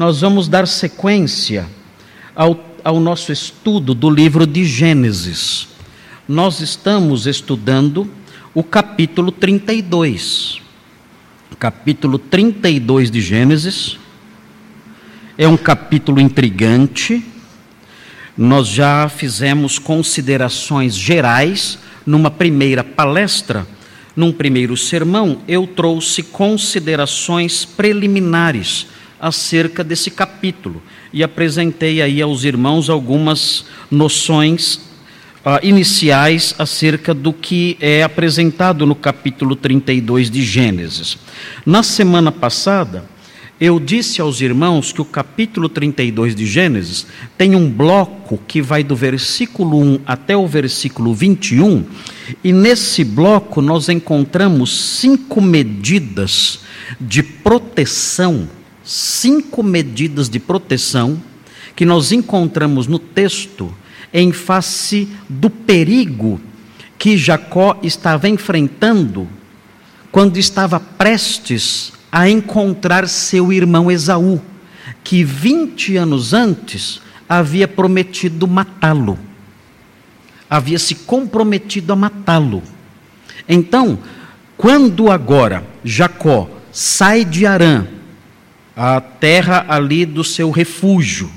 nós vamos dar sequência ao, ao nosso estudo do livro de Gênesis. Nós estamos estudando o capítulo 32. Capítulo 32 de Gênesis. É um capítulo intrigante. Nós já fizemos considerações gerais numa primeira palestra. Num primeiro sermão, eu trouxe considerações preliminares acerca desse capítulo e apresentei aí aos irmãos algumas noções uh, iniciais acerca do que é apresentado no capítulo 32 de Gênesis. Na semana passada, eu disse aos irmãos que o capítulo 32 de Gênesis tem um bloco que vai do versículo 1 até o versículo 21, e nesse bloco nós encontramos cinco medidas de proteção cinco medidas de proteção que nós encontramos no texto em face do perigo que Jacó estava enfrentando quando estava prestes a encontrar seu irmão Esaú, que 20 anos antes havia prometido matá-lo, havia se comprometido a matá-lo. Então, quando agora Jacó sai de Arã a terra ali do seu refúgio.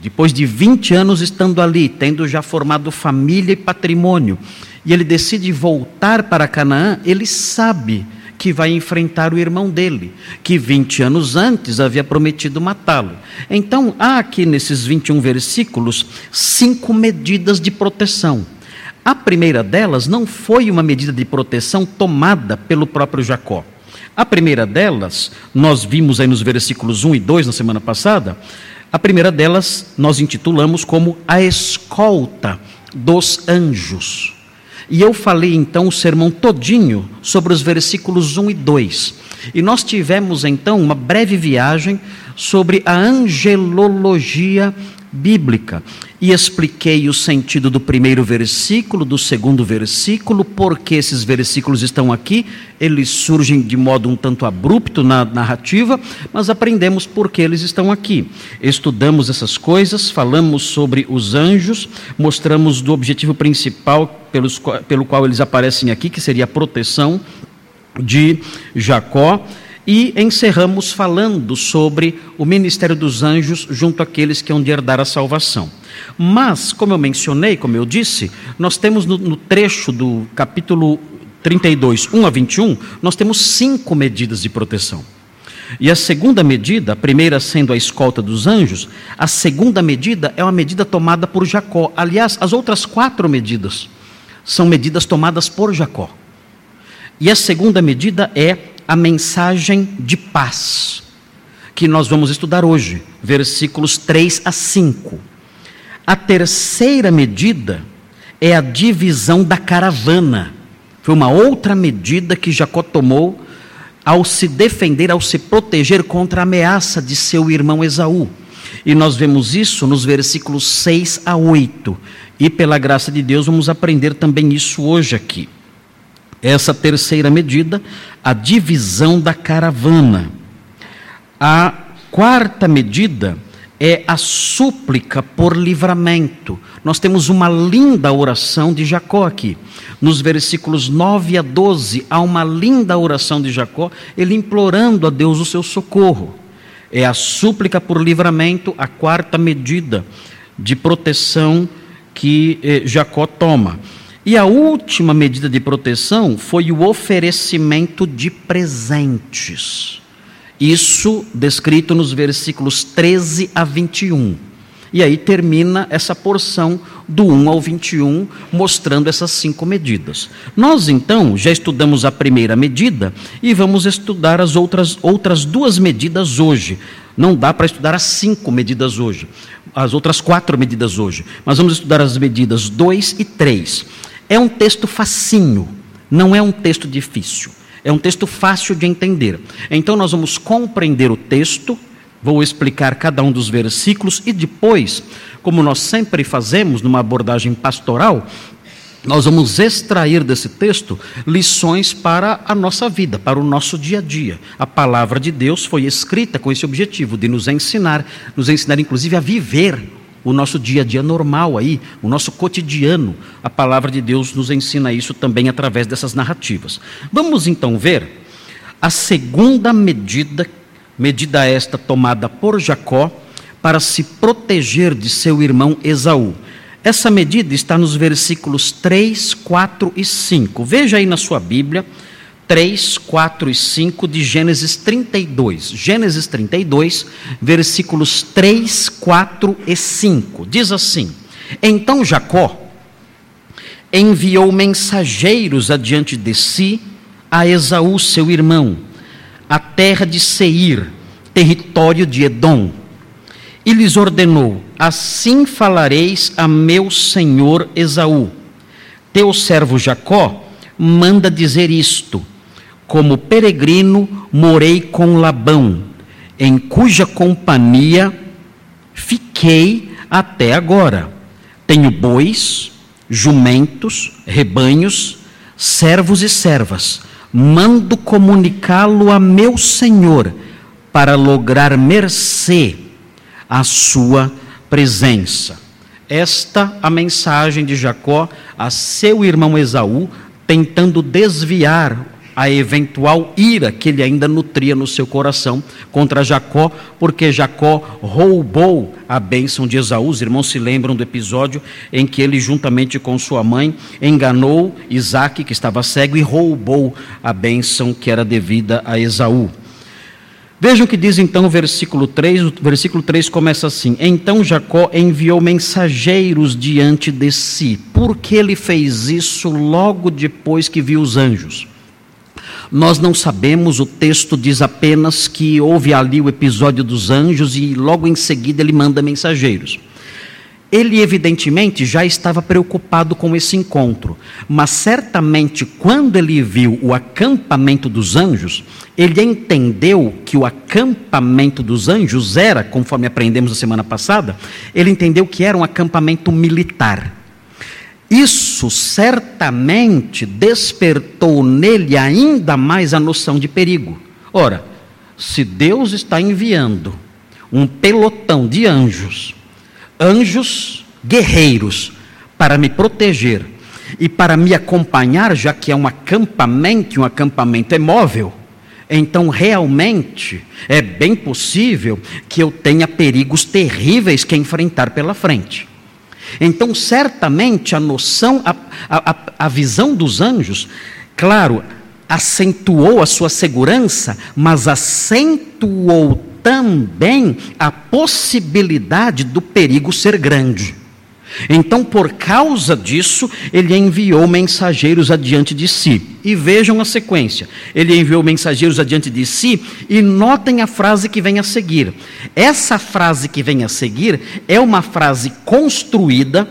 Depois de 20 anos estando ali, tendo já formado família e patrimônio, e ele decide voltar para Canaã, ele sabe que vai enfrentar o irmão dele, que 20 anos antes havia prometido matá-lo. Então, há aqui nesses 21 versículos cinco medidas de proteção. A primeira delas não foi uma medida de proteção tomada pelo próprio Jacó. A primeira delas, nós vimos aí nos versículos 1 e 2 na semana passada, a primeira delas nós intitulamos como a escolta dos anjos. E eu falei então o sermão todinho sobre os versículos 1 e 2. E nós tivemos então uma breve viagem sobre a angelologia bíblica e expliquei o sentido do primeiro versículo, do segundo versículo, porque esses versículos estão aqui, eles surgem de modo um tanto abrupto na narrativa, mas aprendemos por que eles estão aqui. Estudamos essas coisas, falamos sobre os anjos, mostramos do objetivo principal pelos, pelo qual eles aparecem aqui, que seria a proteção de Jacó e encerramos falando sobre o ministério dos anjos junto àqueles que hão de herdar a salvação. Mas, como eu mencionei, como eu disse, nós temos no, no trecho do capítulo 32, 1 a 21, nós temos cinco medidas de proteção. E a segunda medida, a primeira sendo a escolta dos anjos, a segunda medida é uma medida tomada por Jacó. Aliás, as outras quatro medidas são medidas tomadas por Jacó. E a segunda medida é a mensagem de paz, que nós vamos estudar hoje, versículos 3 a 5. A terceira medida é a divisão da caravana. Foi uma outra medida que Jacó tomou ao se defender, ao se proteger contra a ameaça de seu irmão Esaú. E nós vemos isso nos versículos 6 a 8. E pela graça de Deus vamos aprender também isso hoje aqui. Essa terceira medida, a divisão da caravana. A quarta medida é a súplica por livramento. Nós temos uma linda oração de Jacó aqui. Nos versículos 9 a 12, há uma linda oração de Jacó, ele implorando a Deus o seu socorro. É a súplica por livramento, a quarta medida de proteção que eh, Jacó toma. E a última medida de proteção foi o oferecimento de presentes. Isso descrito nos versículos 13 a 21. E aí termina essa porção do 1 ao 21, mostrando essas cinco medidas. Nós então já estudamos a primeira medida e vamos estudar as outras, outras duas medidas hoje. Não dá para estudar as cinco medidas hoje, as outras quatro medidas hoje, mas vamos estudar as medidas 2 e 3. É um texto facinho, não é um texto difícil. É um texto fácil de entender. Então nós vamos compreender o texto, vou explicar cada um dos versículos e depois, como nós sempre fazemos numa abordagem pastoral, nós vamos extrair desse texto lições para a nossa vida, para o nosso dia a dia. A palavra de Deus foi escrita com esse objetivo de nos ensinar, nos ensinar inclusive a viver o nosso dia a dia normal aí, o nosso cotidiano. A palavra de Deus nos ensina isso também através dessas narrativas. Vamos então ver a segunda medida, medida esta tomada por Jacó para se proteger de seu irmão Esaú. Essa medida está nos versículos 3, 4 e 5. Veja aí na sua Bíblia, 3, 4 e 5 de Gênesis 32. Gênesis 32, versículos 3, 4 e 5. Diz assim: Então Jacó enviou mensageiros adiante de si a Esaú, seu irmão, a terra de Seir, território de Edom e lhes ordenou: Assim falareis a meu senhor Esaú. Teu servo Jacó manda dizer isto: Como peregrino morei com Labão, em cuja companhia fiquei até agora. Tenho bois, jumentos, rebanhos, servos e servas. Mando comunicá-lo a meu senhor para lograr mercê a sua presença. Esta a mensagem de Jacó a seu irmão Esaú, tentando desviar a eventual ira que ele ainda nutria no seu coração contra Jacó, porque Jacó roubou a bênção de Esaú. Os irmãos se lembram do episódio em que ele, juntamente com sua mãe, enganou Isaac, que estava cego, e roubou a bênção que era devida a Esaú. Vejam o que diz então o versículo 3. O versículo 3 começa assim: Então Jacó enviou mensageiros diante de si. Por que ele fez isso logo depois que viu os anjos? Nós não sabemos, o texto diz apenas que houve ali o episódio dos anjos e logo em seguida ele manda mensageiros. Ele, evidentemente, já estava preocupado com esse encontro, mas certamente, quando ele viu o acampamento dos anjos, ele entendeu que o acampamento dos anjos era, conforme aprendemos na semana passada, ele entendeu que era um acampamento militar. Isso certamente despertou nele ainda mais a noção de perigo. Ora, se Deus está enviando um pelotão de anjos anjos guerreiros para me proteger e para me acompanhar, já que é um acampamento, um acampamento é móvel, então realmente é bem possível que eu tenha perigos terríveis que enfrentar pela frente. Então, certamente a noção, a, a, a visão dos anjos, claro, acentuou a sua segurança, mas acentuou também a possibilidade do perigo ser grande. Então, por causa disso, ele enviou mensageiros adiante de si. E vejam a sequência. Ele enviou mensageiros adiante de si, e notem a frase que vem a seguir. Essa frase que vem a seguir é uma frase construída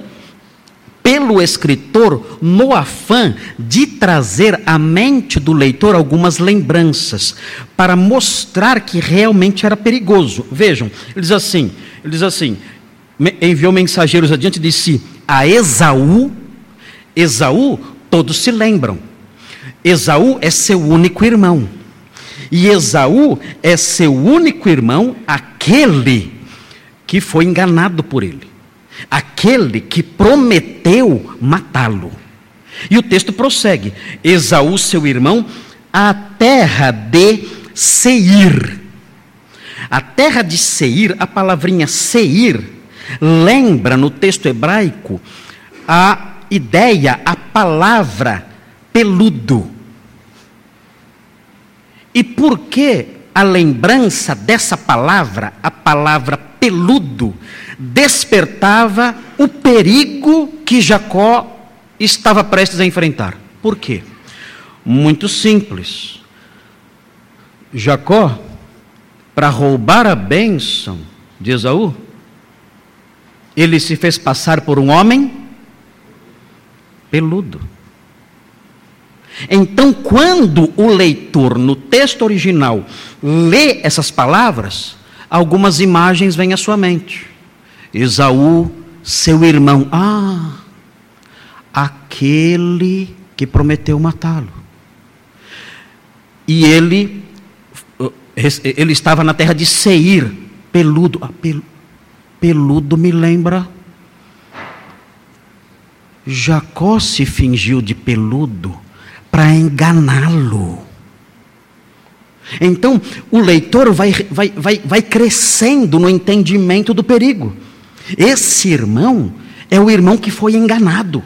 pelo escritor no afã de trazer à mente do leitor algumas lembranças, para mostrar que realmente era perigoso. Vejam, ele diz assim: ele diz assim, enviou mensageiros adiante de si a Esaú. Esaú, todos se lembram. Esaú é seu único irmão. E Esaú é seu único irmão, aquele que foi enganado por ele aquele que prometeu matá-lo. E o texto prossegue: Esaú, seu irmão, a terra de Seir. A terra de Seir, a palavrinha Seir, lembra no texto hebraico a ideia, a palavra peludo. E por que a lembrança dessa palavra, a palavra peludo, despertava o perigo que Jacó estava prestes a enfrentar. Por quê? Muito simples. Jacó, para roubar a bênção de Esaú, ele se fez passar por um homem peludo. Então, quando o leitor, no texto original, lê essas palavras, algumas imagens vêm à sua mente. Esaú, seu irmão. Ah, aquele que prometeu matá-lo. E ele, ele estava na terra de Seir, peludo. Ah, pel, peludo me lembra. Jacó se fingiu de peludo para enganá-lo. Então, o leitor vai, vai, vai, vai crescendo no entendimento do perigo. Esse irmão é o irmão que foi enganado.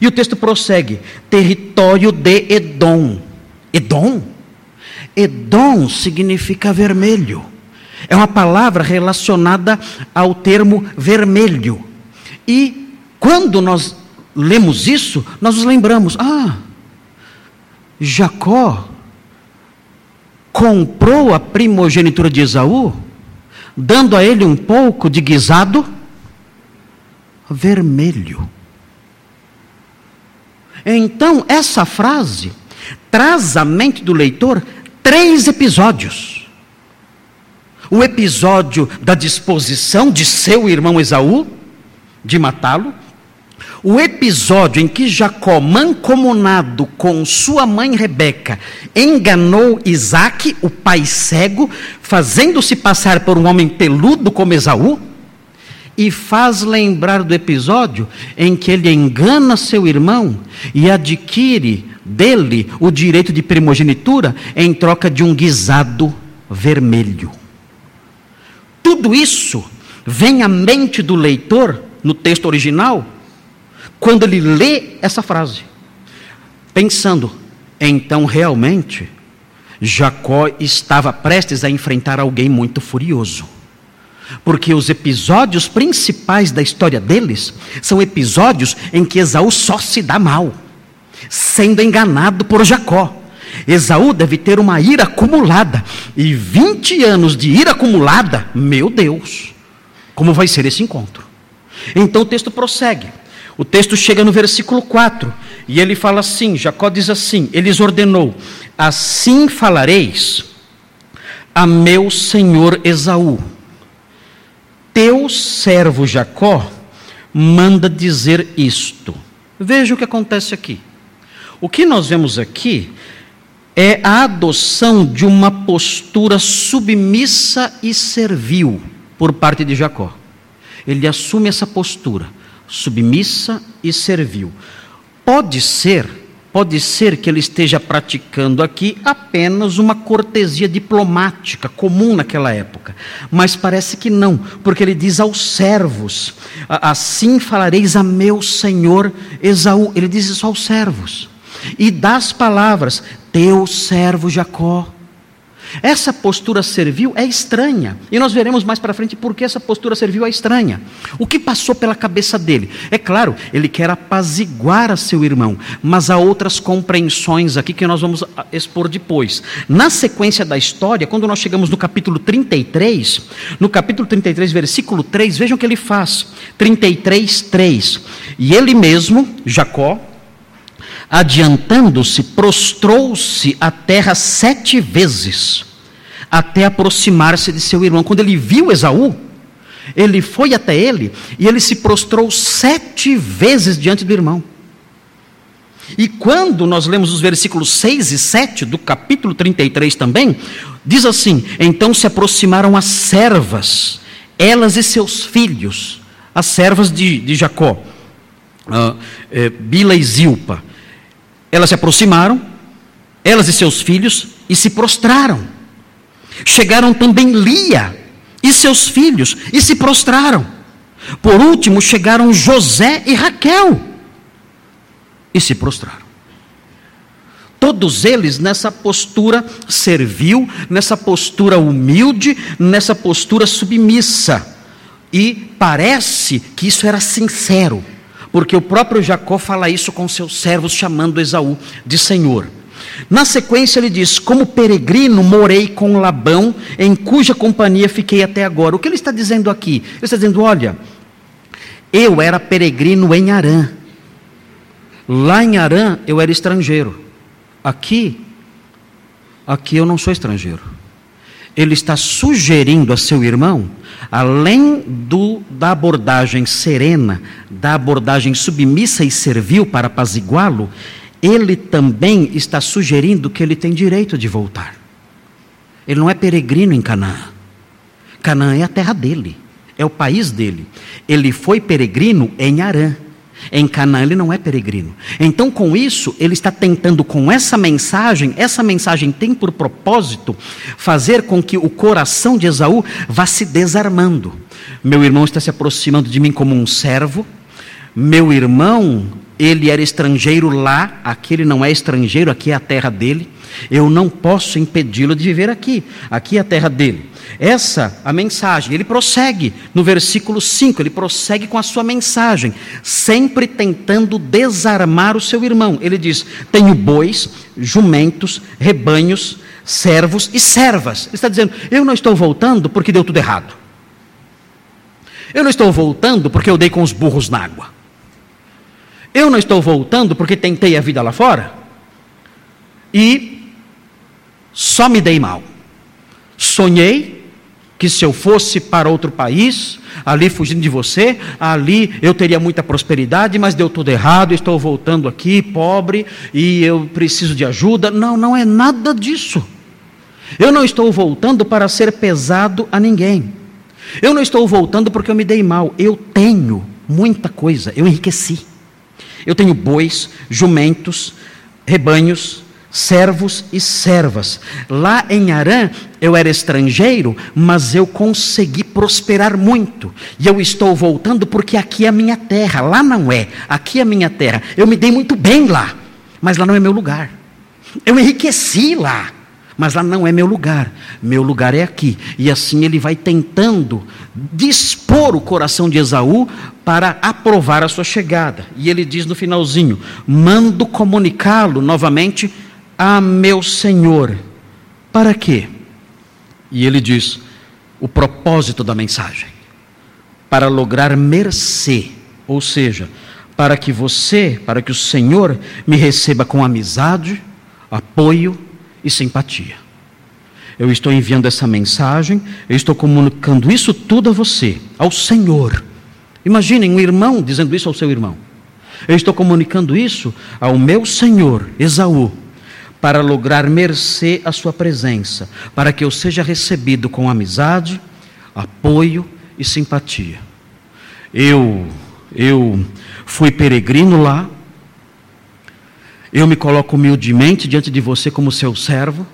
E o texto prossegue: território de Edom. Edom? Edom significa vermelho. É uma palavra relacionada ao termo vermelho. E quando nós lemos isso, nós nos lembramos: ah, Jacó comprou a primogenitura de Esaú, dando a ele um pouco de guisado vermelho. Então, essa frase traz à mente do leitor três episódios. O episódio da disposição de seu irmão Esaú de matá-lo, o episódio em que Jacó, mancomunado com sua mãe Rebeca, enganou Isaac, o pai cego, fazendo-se passar por um homem peludo como Esaú, e faz lembrar do episódio em que ele engana seu irmão e adquire dele o direito de primogenitura em troca de um guisado vermelho. Tudo isso vem à mente do leitor no texto original quando ele lê essa frase, pensando, então realmente Jacó estava prestes a enfrentar alguém muito furioso. Porque os episódios principais da história deles são episódios em que Esaú só se dá mal, sendo enganado por Jacó. Esaú deve ter uma ira acumulada, e 20 anos de ira acumulada, meu Deus, como vai ser esse encontro? Então o texto prossegue. O texto chega no versículo 4 e ele fala assim: Jacó diz assim: Eles ordenou, assim falareis a meu senhor Esaú. Teu servo Jacó manda dizer isto. Veja o que acontece aqui. O que nós vemos aqui é a adoção de uma postura submissa e servil por parte de Jacó. Ele assume essa postura submissa e servil. Pode ser, pode ser que ele esteja praticando aqui apenas uma cortesia diplomática comum naquela época, mas parece que não, porque ele diz aos servos: Assim falareis a meu senhor Esaú. Ele diz isso aos servos. E das palavras, teu servo Jacó essa postura servil é estranha. E nós veremos mais para frente por que essa postura servil é estranha. O que passou pela cabeça dele? É claro, ele quer apaziguar a seu irmão, mas há outras compreensões aqui que nós vamos ah, expor depois. Na sequência da história, quando nós chegamos no capítulo 33, no capítulo 33, versículo 3, vejam o que ele faz. 33, 3. E ele mesmo, Jacó, adiantando-se, prostrou-se à terra sete vezes, até aproximar-se de seu irmão. Quando ele viu Esaú, ele foi até ele e ele se prostrou sete vezes diante do irmão. E quando nós lemos os versículos 6 e 7 do capítulo 33 também, diz assim: Então se aproximaram as servas, elas e seus filhos, as servas de, de Jacó, uh, é, Bila e Zilpa, elas se aproximaram, elas e seus filhos, e se prostraram. Chegaram também Lia e seus filhos, e se prostraram. Por último, chegaram José e Raquel, e se prostraram. Todos eles nessa postura servil, nessa postura humilde, nessa postura submissa. E parece que isso era sincero porque o próprio Jacó fala isso com seus servos, chamando Esaú de Senhor. Na sequência, ele diz: Como peregrino morei com Labão, em cuja companhia fiquei até agora. O que ele está dizendo aqui? Ele está dizendo: Olha, eu era peregrino em Arã. Lá em Arã eu era estrangeiro. Aqui, aqui eu não sou estrangeiro. Ele está sugerindo a seu irmão, além do, da abordagem serena, da abordagem submissa e servil para apaziguá-lo, ele também está sugerindo que ele tem direito de voltar. Ele não é peregrino em Canaã. Canaã é a terra dele, é o país dele. Ele foi peregrino em Arã. Em Canaã ele não é peregrino. Então, com isso, ele está tentando, com essa mensagem, essa mensagem tem por propósito fazer com que o coração de Esaú vá se desarmando. Meu irmão está se aproximando de mim como um servo. Meu irmão, ele era estrangeiro lá, aqui ele não é estrangeiro, aqui é a terra dele. Eu não posso impedi-lo de viver aqui. Aqui é a terra dele. Essa a mensagem. Ele prossegue no versículo 5, ele prossegue com a sua mensagem, sempre tentando desarmar o seu irmão. Ele diz: Tenho bois, jumentos, rebanhos, servos e servas. Ele está dizendo: Eu não estou voltando porque deu tudo errado. Eu não estou voltando porque eu dei com os burros na água. Eu não estou voltando porque tentei a vida lá fora e só me dei mal. Sonhei que se eu fosse para outro país, ali fugindo de você, ali eu teria muita prosperidade, mas deu tudo errado, estou voltando aqui pobre e eu preciso de ajuda. Não, não é nada disso. Eu não estou voltando para ser pesado a ninguém. Eu não estou voltando porque eu me dei mal. Eu tenho muita coisa, eu enriqueci. Eu tenho bois, jumentos, rebanhos, servos e servas. Lá em Arã, eu era estrangeiro, mas eu consegui prosperar muito. E eu estou voltando porque aqui é a minha terra, lá não é, aqui é a minha terra. Eu me dei muito bem lá, mas lá não é meu lugar. Eu enriqueci lá, mas lá não é meu lugar. Meu lugar é aqui. E assim ele vai tentando dispor o coração de Esaú para aprovar a sua chegada. E ele diz no finalzinho: mando comunicá-lo novamente a meu Senhor. Para quê? E ele diz: o propósito da mensagem. Para lograr mercê, ou seja, para que você, para que o Senhor me receba com amizade, apoio e simpatia. Eu estou enviando essa mensagem, eu estou comunicando isso tudo a você, ao Senhor. Imaginem um irmão dizendo isso ao seu irmão. Eu estou comunicando isso ao meu Senhor, Esaú, para lograr mercê à sua presença, para que eu seja recebido com amizade, apoio e simpatia. Eu eu fui peregrino lá. Eu me coloco humildemente diante de você como seu servo,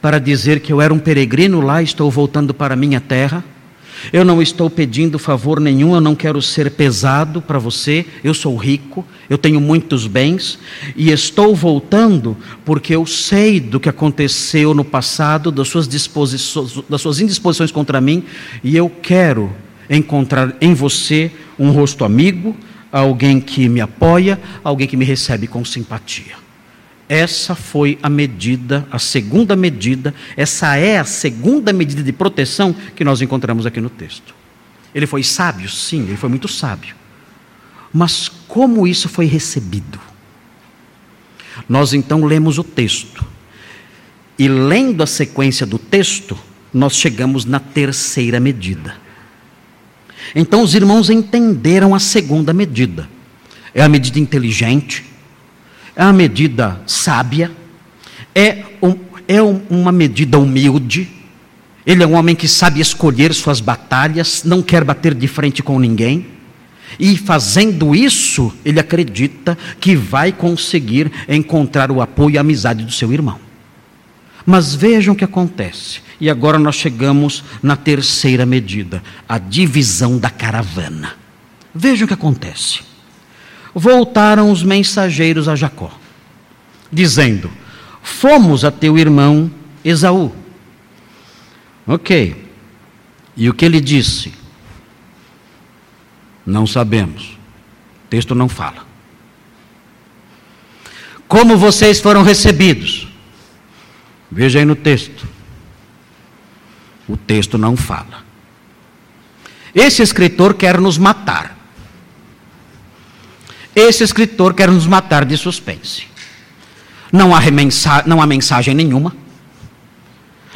para dizer que eu era um peregrino lá estou voltando para a minha terra. Eu não estou pedindo favor nenhum, eu não quero ser pesado para você. Eu sou rico, eu tenho muitos bens e estou voltando porque eu sei do que aconteceu no passado, das suas, das suas indisposições contra mim e eu quero encontrar em você um rosto amigo, alguém que me apoia, alguém que me recebe com simpatia. Essa foi a medida, a segunda medida, essa é a segunda medida de proteção que nós encontramos aqui no texto. Ele foi sábio, sim, ele foi muito sábio. Mas como isso foi recebido? Nós então lemos o texto. E lendo a sequência do texto, nós chegamos na terceira medida. Então os irmãos entenderam a segunda medida. É a medida inteligente, é uma medida sábia, é, um, é um, uma medida humilde. Ele é um homem que sabe escolher suas batalhas, não quer bater de frente com ninguém. E fazendo isso, ele acredita que vai conseguir encontrar o apoio e a amizade do seu irmão. Mas vejam o que acontece. E agora nós chegamos na terceira medida, a divisão da caravana. Vejam o que acontece voltaram os mensageiros a Jacó, dizendo: Fomos a teu irmão Esaú. Ok. E o que ele disse? Não sabemos. O texto não fala. Como vocês foram recebidos? Veja aí no texto. O texto não fala. Esse escritor quer nos matar. Esse escritor quer nos matar de suspense. Não há, não há mensagem nenhuma.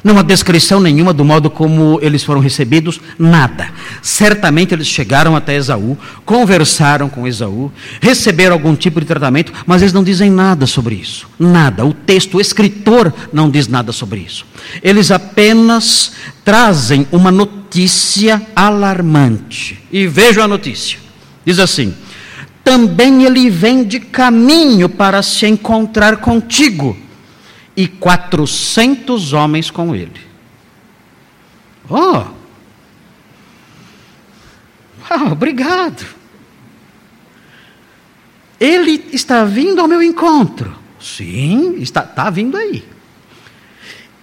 Não há descrição nenhuma do modo como eles foram recebidos, nada. Certamente eles chegaram até Esaú, conversaram com Esaú, receberam algum tipo de tratamento, mas eles não dizem nada sobre isso. Nada. O texto, o escritor não diz nada sobre isso. Eles apenas trazem uma notícia alarmante. E vejam a notícia. Diz assim: Também ele vem de caminho para se encontrar contigo e quatrocentos homens com ele. Oh! oh obrigado. Ele está vindo ao meu encontro. Sim, está, está vindo aí.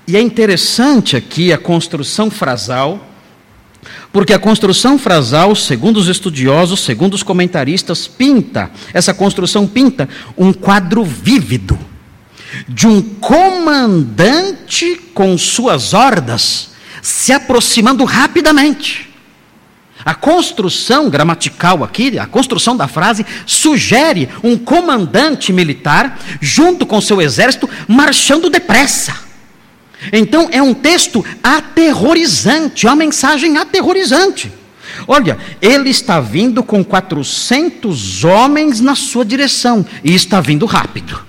E é interessante aqui a construção frasal, porque a construção frasal, segundo os estudiosos, segundo os comentaristas, pinta, essa construção pinta um quadro vívido de um comandante com suas hordas se aproximando rapidamente. A construção gramatical aqui, a construção da frase, sugere um comandante militar, junto com seu exército, marchando depressa. Então é um texto aterrorizante, é uma mensagem aterrorizante. Olha, ele está vindo com 400 homens na sua direção e está vindo rápido.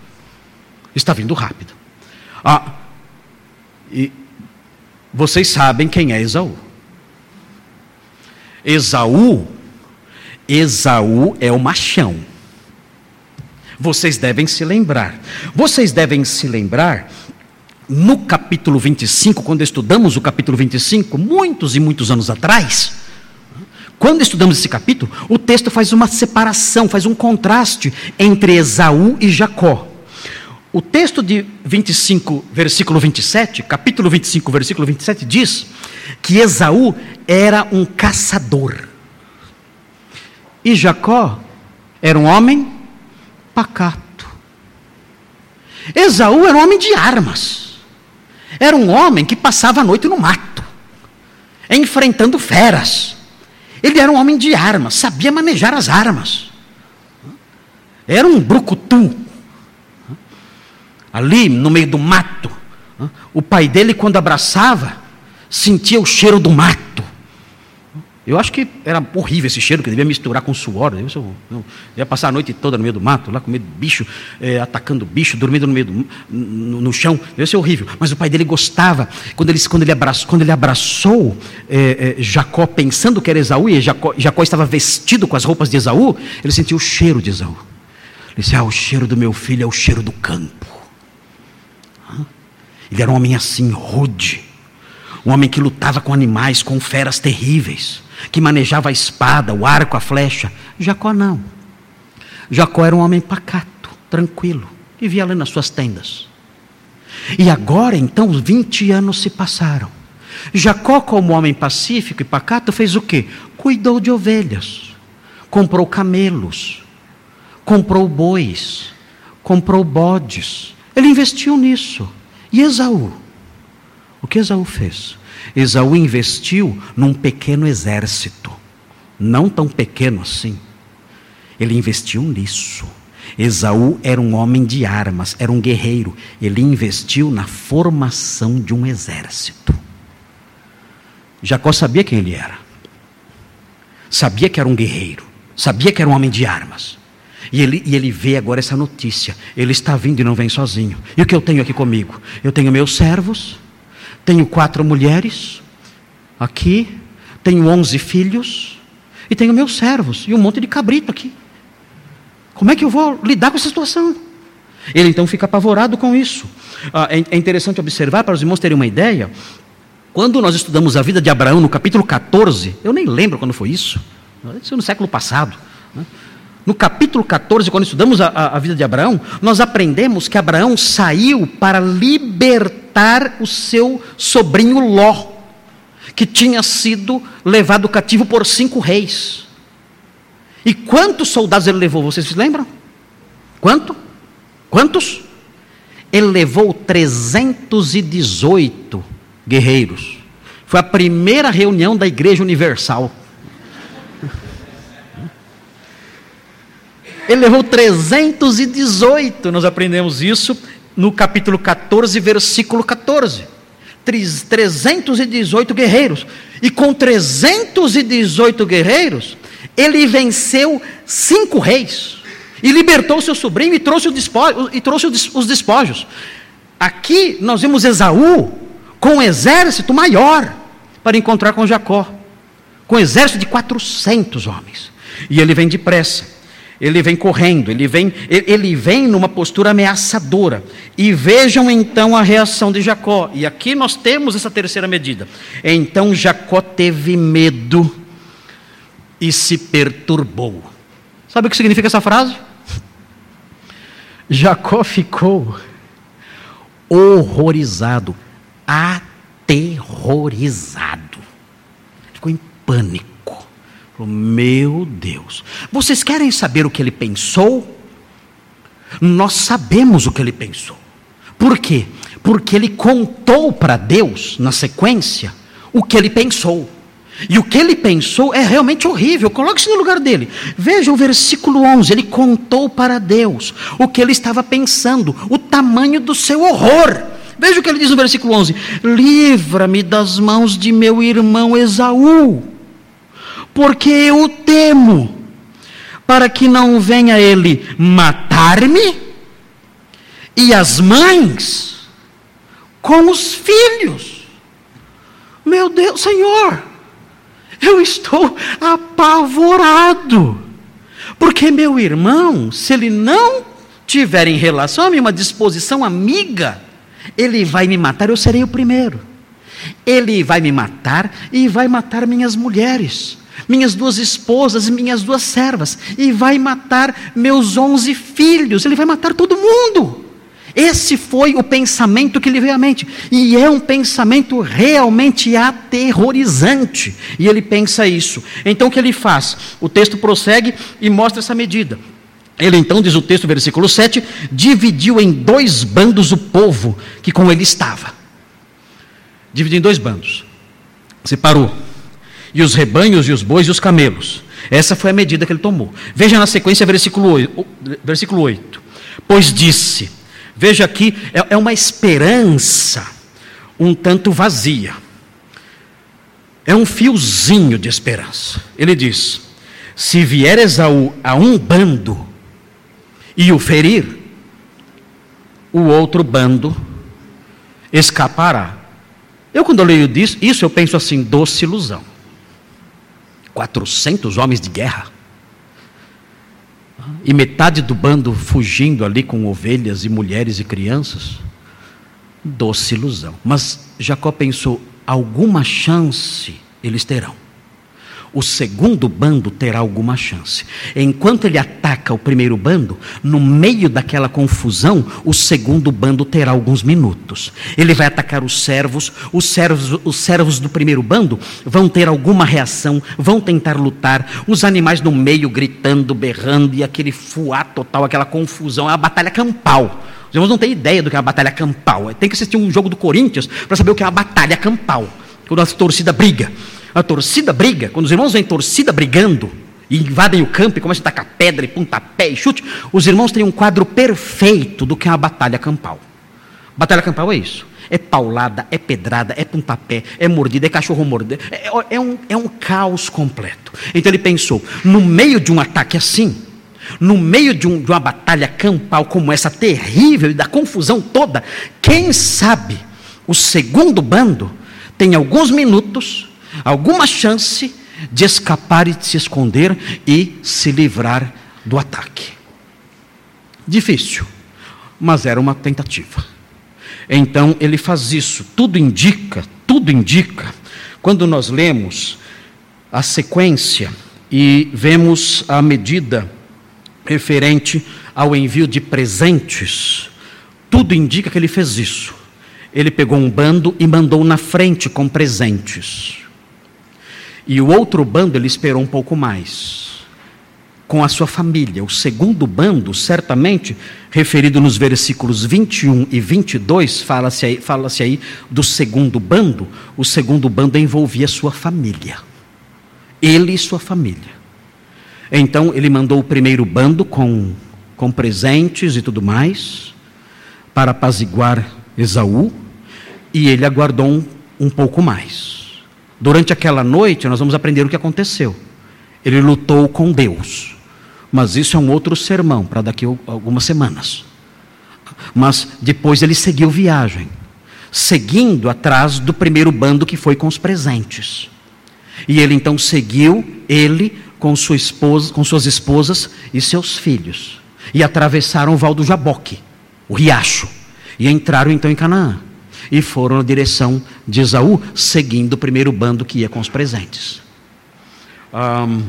Está vindo rápido. Ah, e vocês sabem quem é Esaú. Esaú, Esaú é o machão. Vocês devem se lembrar. Vocês devem se lembrar no capítulo 25, quando estudamos o capítulo 25, muitos e muitos anos atrás, quando estudamos esse capítulo, o texto faz uma separação, faz um contraste entre Esaú e Jacó. O texto de 25, versículo 27, capítulo 25, versículo 27, diz que Esaú era um caçador. E Jacó era um homem pacato. Esaú era um homem de armas. Era um homem que passava a noite no mato, enfrentando feras. Ele era um homem de armas, sabia manejar as armas. Era um brucutu, ali no meio do mato. O pai dele, quando abraçava, sentia o cheiro do mato. Eu acho que era horrível esse cheiro, que devia misturar com suor. Eu, eu, eu ia passar a noite toda no meio do mato, lá com medo de bicho, é, atacando bicho, dormindo no meio do, no, no chão. Deve ser horrível. Mas o pai dele gostava. Quando ele, quando ele abraçou, quando ele abraçou é, é, Jacó, pensando que era Esaú, e Jacó, Jacó estava vestido com as roupas de Esaú, ele sentiu o cheiro de Esaú. Ele disse: Ah, o cheiro do meu filho é o cheiro do campo. Ele era um homem assim, rude. Um homem que lutava com animais, com feras terríveis. Que manejava a espada, o arco, a flecha. Jacó não. Jacó era um homem pacato, tranquilo. Vivia ali nas suas tendas. E agora, então, 20 anos se passaram. Jacó, como homem pacífico e pacato, fez o quê? Cuidou de ovelhas, comprou camelos, comprou bois, comprou bodes. Ele investiu nisso. E Esaú? O que Esaú fez? Esaú investiu num pequeno exército, não tão pequeno assim. Ele investiu nisso. Esaú era um homem de armas, era um guerreiro. Ele investiu na formação de um exército. Jacó sabia quem ele era. Sabia que era um guerreiro. Sabia que era um homem de armas. E ele, e ele vê agora essa notícia. Ele está vindo e não vem sozinho. E o que eu tenho aqui comigo? Eu tenho meus servos, tenho quatro mulheres aqui, tenho onze filhos, e tenho meus servos, e um monte de cabrito aqui. Como é que eu vou lidar com essa situação? Ele então fica apavorado com isso. Ah, é, é interessante observar, para os irmãos terem uma ideia, quando nós estudamos a vida de Abraão no capítulo 14, eu nem lembro quando foi isso, isso no século passado. Né? No capítulo 14, quando estudamos a, a, vida de Abraão, nós aprendemos que Abraão saiu para libertar o seu sobrinho Ló, que tinha sido levado cativo por cinco reis. E quantos soldados ele levou? Vocês se lembram? Quanto? Quantos? Ele levou 318 guerreiros. Foi a primeira reunião da Igreja Universal. Ele levou 318, nós aprendemos isso no capítulo 14, versículo 14. 318 guerreiros. E com 318 guerreiros, ele venceu cinco reis. E libertou seu sobrinho e trouxe, despojo, e trouxe os despojos. Aqui nós vemos Esaú com um exército maior para encontrar com Jacó. Com um exército de 400 homens. E ele vem depressa. Ele vem correndo, ele vem, ele vem numa postura ameaçadora. E vejam então a reação de Jacó. E aqui nós temos essa terceira medida. Então Jacó teve medo e se perturbou. Sabe o que significa essa frase? Jacó ficou horrorizado, aterrorizado. Ficou em pânico. Meu Deus. Vocês querem saber o que ele pensou? Nós sabemos o que ele pensou. Por quê? Porque ele contou para Deus, na sequência, o que ele pensou. E o que ele pensou é realmente horrível. Coloque-se no lugar dele. Veja o versículo 11. Ele contou para Deus o que ele estava pensando, o tamanho do seu horror. Veja o que ele diz no versículo 11: Livra-me das mãos de meu irmão Esaú, porque eu temo, para que não venha ele matar-me e as mães com os filhos. Meu Deus, Senhor eu estou apavorado. Porque meu irmão, se ele não tiver em relação a mim uma disposição amiga, ele vai me matar, eu serei o primeiro. Ele vai me matar e vai matar minhas mulheres, minhas duas esposas e minhas duas servas, e vai matar meus onze filhos, ele vai matar todo mundo. Esse foi o pensamento que lhe veio à mente. E é um pensamento realmente aterrorizante. E ele pensa isso. Então o que ele faz? O texto prossegue e mostra essa medida. Ele então, diz o texto, versículo 7, dividiu em dois bandos o povo que com ele estava. Dividiu em dois bandos. Separou. E os rebanhos, e os bois, e os camelos. Essa foi a medida que ele tomou. Veja na sequência, versículo 8. Versículo 8. Pois disse Veja aqui, é, é uma esperança um tanto vazia. É um fiozinho de esperança. Ele diz: se vier Esaú a um bando e o ferir, o outro bando escapará. Eu, quando eu leio isso, eu penso assim: doce ilusão. 400 homens de guerra e metade do bando fugindo ali com ovelhas e mulheres e crianças. Doce ilusão. Mas Jacó pensou: alguma chance eles terão o segundo bando terá alguma chance. Enquanto ele ataca o primeiro bando, no meio daquela confusão, o segundo bando terá alguns minutos. Ele vai atacar os servos, os servos, os servos do primeiro bando vão ter alguma reação, vão tentar lutar, os animais no meio gritando, berrando e aquele fuá total, aquela confusão, é uma batalha campal. Os irmãos não têm ideia do que é uma batalha campal. Tem que assistir um jogo do Corinthians para saber o que é uma batalha campal. Quando a torcida briga. A torcida briga, quando os irmãos vêm torcida brigando e invadem o campo e começam a tacar pedra e pontapé e chute, os irmãos têm um quadro perfeito do que é uma batalha campal. Batalha campal é isso. É paulada, é pedrada, é pontapé, é mordida, é cachorro morder. É, é, um, é um caos completo. Então ele pensou: no meio de um ataque assim, no meio de, um, de uma batalha campal como essa terrível e da confusão toda, quem sabe o segundo bando tem alguns minutos alguma chance de escapar e de se esconder e se livrar do ataque. Difícil, mas era uma tentativa. Então ele faz isso. Tudo indica, tudo indica, quando nós lemos a sequência e vemos a medida referente ao envio de presentes, tudo indica que ele fez isso. Ele pegou um bando e mandou na frente com presentes. E o outro bando ele esperou um pouco mais, com a sua família. O segundo bando, certamente, referido nos versículos 21 e 22, fala-se aí, fala aí do segundo bando. O segundo bando envolvia sua família, ele e sua família. Então ele mandou o primeiro bando com, com presentes e tudo mais, para apaziguar Esaú. E ele aguardou um, um pouco mais. Durante aquela noite, nós vamos aprender o que aconteceu. Ele lutou com Deus. Mas isso é um outro sermão para daqui a algumas semanas. Mas depois ele seguiu viagem, seguindo atrás do primeiro bando que foi com os presentes. E ele então seguiu, ele com sua esposa, com suas esposas e seus filhos, e atravessaram o Val do Jaboque, o riacho, e entraram então em Canaã. E foram na direção de Esaú, seguindo o primeiro bando que ia com os presentes. Um,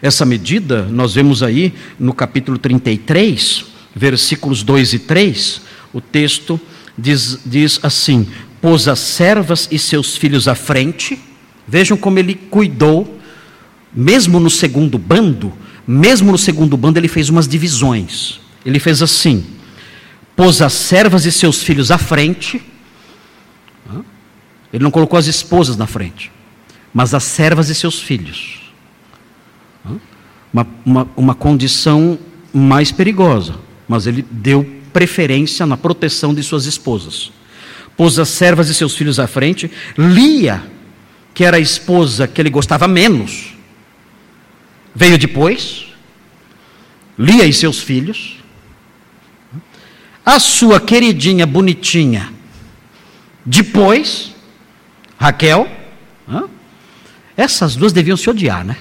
essa medida nós vemos aí no capítulo 33, versículos 2 e 3, o texto diz, diz assim: Pôs as servas e seus filhos à frente, vejam como ele cuidou, mesmo no segundo bando, mesmo no segundo bando, ele fez umas divisões. Ele fez assim: pôs as servas e seus filhos à frente, ele não colocou as esposas na frente, mas as servas e seus filhos. Uma, uma, uma condição mais perigosa mas ele deu preferência na proteção de suas esposas. Pôs as servas e seus filhos à frente. Lia, que era a esposa que ele gostava menos, veio depois. Lia e seus filhos. A sua queridinha bonitinha, depois, Raquel. Essas duas deviam se odiar, né?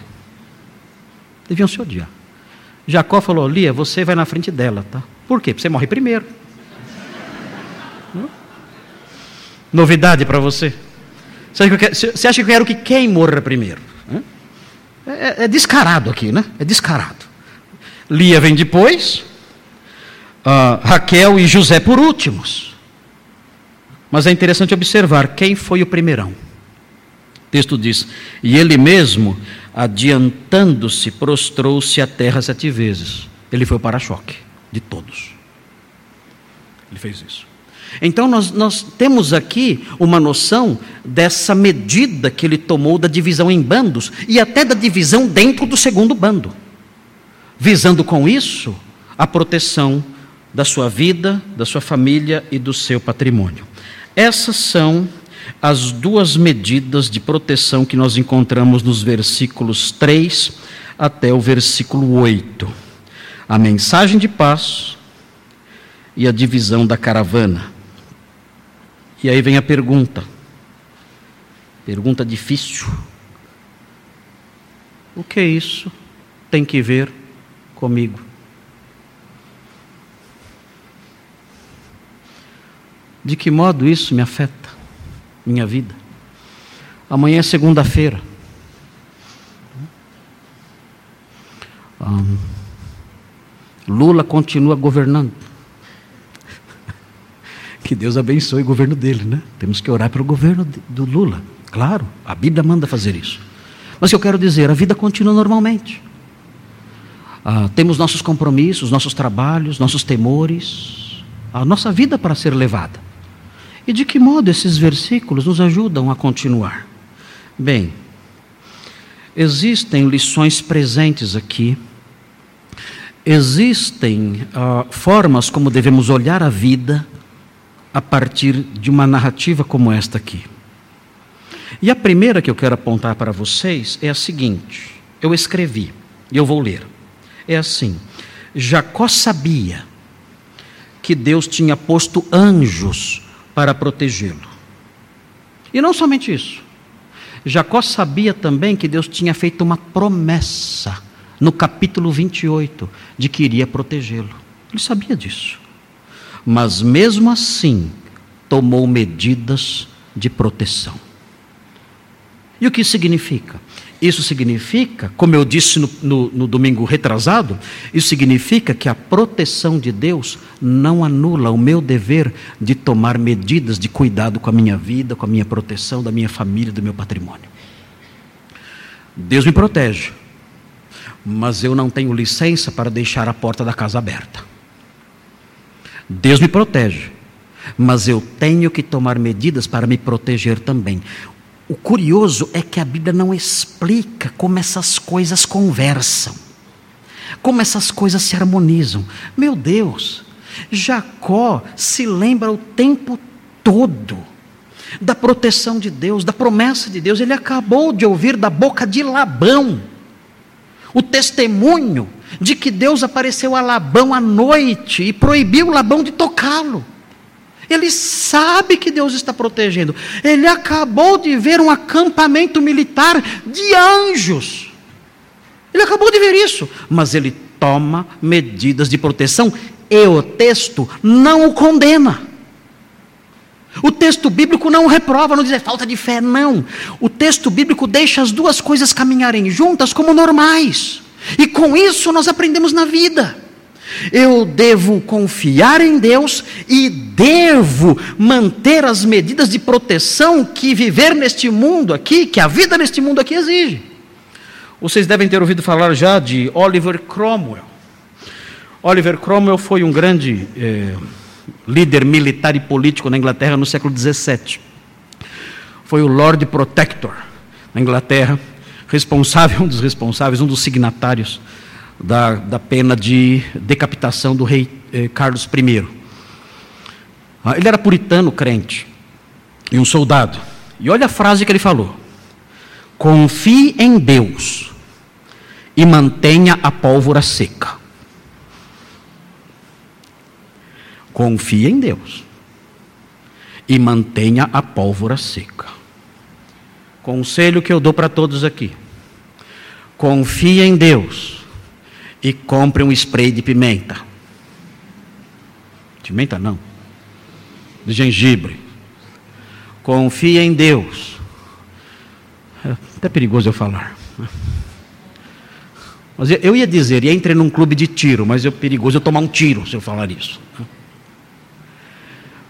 Deviam se odiar. Jacó falou: Lia, você vai na frente dela, tá? Por quê? Porque você morre primeiro. Novidade para você. Você acha, que eu quero, que quem morra primeiro? É, é, é descarado aqui, né? É descarado. Lia vem depois, uh, Raquel e José por últimos. Mas é interessante observar quem foi o primeirão. O texto diz: E ele mesmo adiantando-se, prostrou-se à terra sete vezes. Ele foi o para-choque de todos. Ele fez isso. Então, nós, nós temos aqui uma noção dessa medida que ele tomou da divisão em bandos e até da divisão dentro do segundo bando, visando com isso a proteção da sua vida, da sua família e do seu patrimônio. Essas são as duas medidas de proteção que nós encontramos nos versículos 3 até o versículo 8. A mensagem de paz e a divisão da caravana. E aí vem a pergunta. Pergunta difícil. O que isso tem que ver comigo? De que modo isso me afeta? minha vida. Amanhã é segunda-feira. Um, Lula continua governando. Que Deus abençoe o governo dele, né? Temos que orar pelo governo do Lula. Claro, a Bíblia manda fazer isso. Mas eu quero dizer, a vida continua normalmente. Ah, temos nossos compromissos, nossos trabalhos, nossos temores, a nossa vida para ser levada. E de que modo esses versículos nos ajudam a continuar? Bem, existem lições presentes aqui, existem uh, formas como devemos olhar a vida a partir de uma narrativa como esta aqui. E a primeira que eu quero apontar para vocês é a seguinte: eu escrevi, e eu vou ler. É assim: Jacó sabia que Deus tinha posto anjos para protegê-lo. E não somente isso. Jacó sabia também que Deus tinha feito uma promessa no capítulo 28 de que iria protegê-lo. Ele sabia disso. Mas mesmo assim, tomou medidas de proteção. E o que significa? Isso significa, como eu disse no, no, no, domingo retrasado, isso significa que a proteção de Deus não anula o meu dever de tomar medidas de cuidado com a minha vida, com a minha proteção, da minha família, do meu patrimônio. Deus me protege, mas eu não tenho licença para deixar a porta da casa aberta. Deus me protege, mas eu tenho que tomar medidas para me proteger também. O curioso é que a Bíblia não explica como essas coisas conversam, como essas coisas se harmonizam. Meu Deus, Jacó se lembra o tempo todo da proteção de Deus, da promessa de Deus. Ele acabou de ouvir da boca de Labão o testemunho de que Deus apareceu a Labão à noite e proibiu Labão de tocá-lo. Ele sabe que Deus está protegendo. Ele acabou de ver um acampamento militar de anjos. Ele acabou de ver isso, mas ele toma medidas de proteção e o texto não o condena. O texto bíblico não reprova, não diz é falta de fé, não. O texto bíblico deixa as duas coisas caminharem juntas como normais. E com isso nós aprendemos na vida. Eu devo confiar em Deus e devo manter as medidas de proteção que viver neste mundo aqui, que a vida neste mundo aqui exige. Vocês devem ter ouvido falar já de Oliver Cromwell. Oliver Cromwell foi um grande eh, líder militar e político na Inglaterra no século XVII. Foi o Lord Protector na Inglaterra, responsável, um dos responsáveis, um dos signatários da, da pena de decapitação do rei eh, Carlos I. Ah, ele era puritano crente e um soldado. E olha a frase que ele falou: Confie em Deus e mantenha a pólvora seca. Confie em Deus e mantenha a pólvora seca. Conselho que eu dou para todos aqui: confie em Deus e compre um spray de pimenta. Pimenta não. De gengibre. Confie em Deus. É até perigoso eu falar. Mas eu ia dizer, e entre num clube de tiro, mas é perigoso eu tomar um tiro se eu falar isso.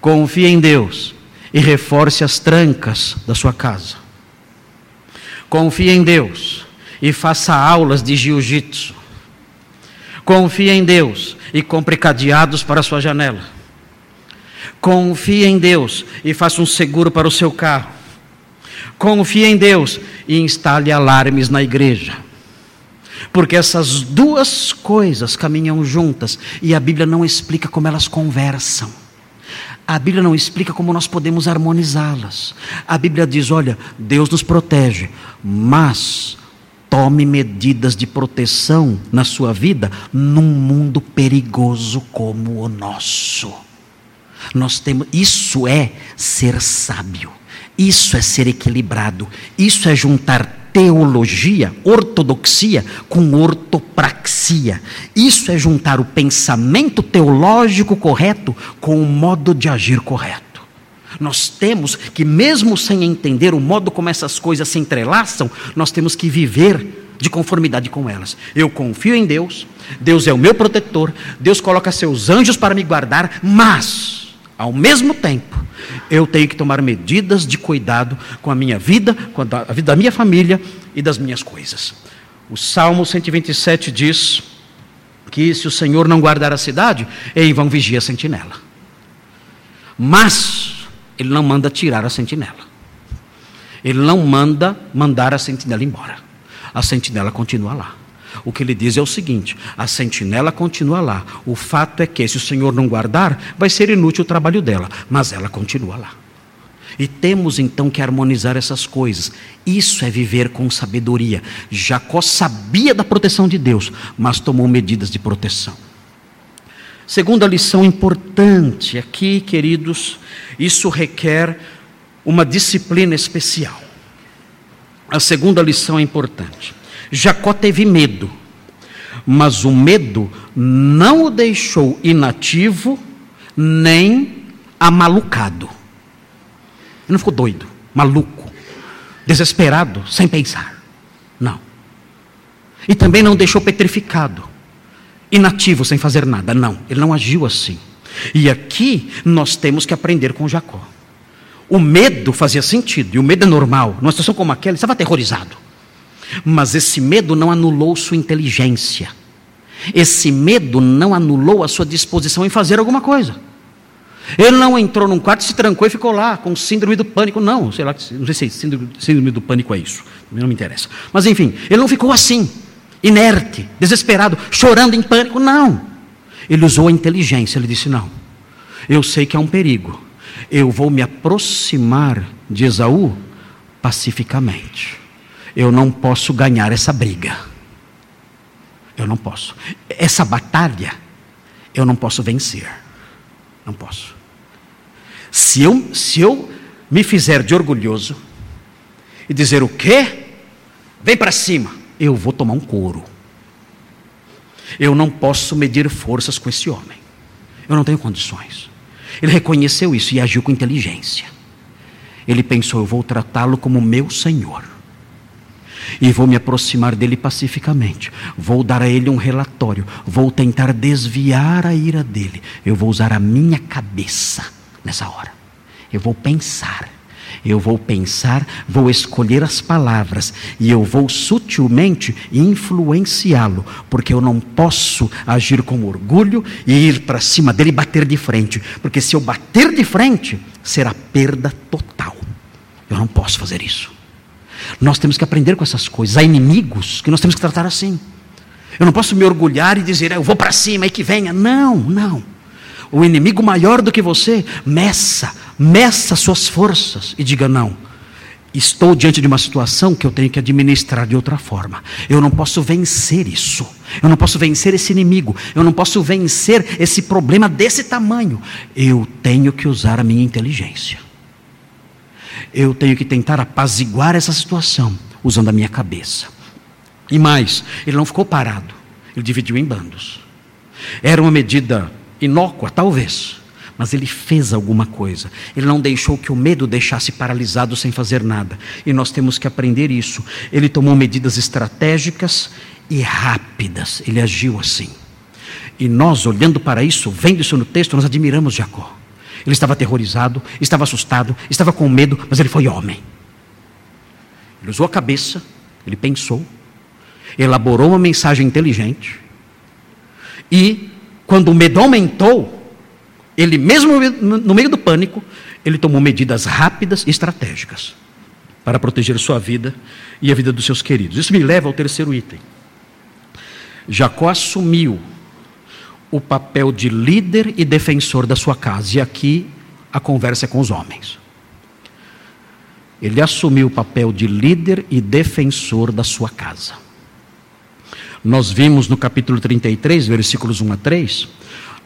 Confie em Deus e reforce as trancas da sua casa. Confie em Deus e faça aulas de jiu-jitsu. Confie em Deus e compre cadeados para a sua janela. Confie em Deus e faça um seguro para o seu carro. Confie em Deus e instale alarmes na igreja. Porque essas duas coisas caminham juntas e a Bíblia não explica como elas conversam. A Bíblia não explica como nós podemos harmonizá-las. A Bíblia diz: olha, Deus nos protege, mas Tome medidas de proteção na sua vida num mundo perigoso como o nosso. Nós temos, isso é ser sábio. Isso é ser equilibrado. Isso é juntar teologia, ortodoxia, com ortopraxia. Isso é juntar o pensamento teológico correto com o modo de agir correto. Nós temos que, mesmo sem entender o modo como essas coisas se entrelaçam, nós temos que viver de conformidade com elas. Eu confio em Deus, Deus é o meu protetor, Deus coloca seus anjos para me guardar, mas, ao mesmo tempo, eu tenho que tomar medidas de cuidado com a minha vida, com a vida da minha família e das minhas coisas. O Salmo 127 diz que se o Senhor não guardar a cidade, em vão vigia a sentinela. Mas ele não manda tirar a sentinela. Ele não manda mandar a sentinela embora. A sentinela continua lá. O que ele diz é o seguinte: a sentinela continua lá. O fato é que, se o Senhor não guardar, vai ser inútil o trabalho dela, mas ela continua lá. E temos então que harmonizar essas coisas. Isso é viver com sabedoria. Jacó sabia da proteção de Deus, mas tomou medidas de proteção. Segunda lição importante aqui, queridos, isso requer uma disciplina especial. A segunda lição é importante. Jacó teve medo, mas o medo não o deixou inativo nem amalucado. Ele não ficou doido, maluco, desesperado, sem pensar. Não. E também não deixou petrificado inativo, sem fazer nada. Não, ele não agiu assim. E aqui nós temos que aprender com Jacó. O medo fazia sentido, e o medo é normal. Numa situação como aquela, ele estava aterrorizado. Mas esse medo não anulou sua inteligência. Esse medo não anulou a sua disposição em fazer alguma coisa. Ele não entrou num quarto, se trancou e ficou lá com síndrome do pânico. Não, sei lá, não sei se síndrome, síndrome do pânico é isso. Não me interessa. Mas enfim, ele não ficou assim inerte, desesperado, chorando em pânico. Não. Ele usou a inteligência. Ele disse: Não, eu sei que é um perigo. Eu vou me aproximar de Esaú pacificamente. Eu não posso ganhar essa briga. Eu não posso. Essa batalha, eu não posso vencer. Não posso. Se eu, se eu me fizer de orgulhoso e dizer o quê? Vem para cima, eu vou tomar um couro. Eu não posso medir forças com esse homem. Eu não tenho condições. Ele reconheceu isso e agiu com inteligência. Ele pensou: eu vou tratá-lo como meu senhor. E vou me aproximar dele pacificamente. Vou dar a ele um relatório. Vou tentar desviar a ira dele. Eu vou usar a minha cabeça nessa hora. Eu vou pensar. Eu vou pensar, vou escolher as palavras e eu vou sutilmente influenciá-lo, porque eu não posso agir com orgulho e ir para cima dele e bater de frente, porque se eu bater de frente, será perda total. Eu não posso fazer isso. Nós temos que aprender com essas coisas. Há inimigos que nós temos que tratar assim. Eu não posso me orgulhar e dizer, eu vou para cima e que venha. Não, não. O inimigo maior do que você, meça, meça suas forças e diga: não, estou diante de uma situação que eu tenho que administrar de outra forma. Eu não posso vencer isso. Eu não posso vencer esse inimigo. Eu não posso vencer esse problema desse tamanho. Eu tenho que usar a minha inteligência. Eu tenho que tentar apaziguar essa situação usando a minha cabeça. E mais, ele não ficou parado. Ele dividiu em bandos. Era uma medida inócua, talvez mas ele fez alguma coisa. Ele não deixou que o medo deixasse paralisado sem fazer nada. E nós temos que aprender isso. Ele tomou medidas estratégicas e rápidas. Ele agiu assim. E nós, olhando para isso, vendo isso no texto, nós admiramos Jacó. Ele estava aterrorizado, estava assustado, estava com medo, mas ele foi homem. Ele usou a cabeça, ele pensou, elaborou uma mensagem inteligente. E, quando o medo aumentou, ele mesmo no meio do pânico, ele tomou medidas rápidas e estratégicas para proteger sua vida e a vida dos seus queridos. Isso me leva ao terceiro item. Jacó assumiu o papel de líder e defensor da sua casa. E aqui a conversa é com os homens. Ele assumiu o papel de líder e defensor da sua casa. Nós vimos no capítulo 33, versículos 1 a 3,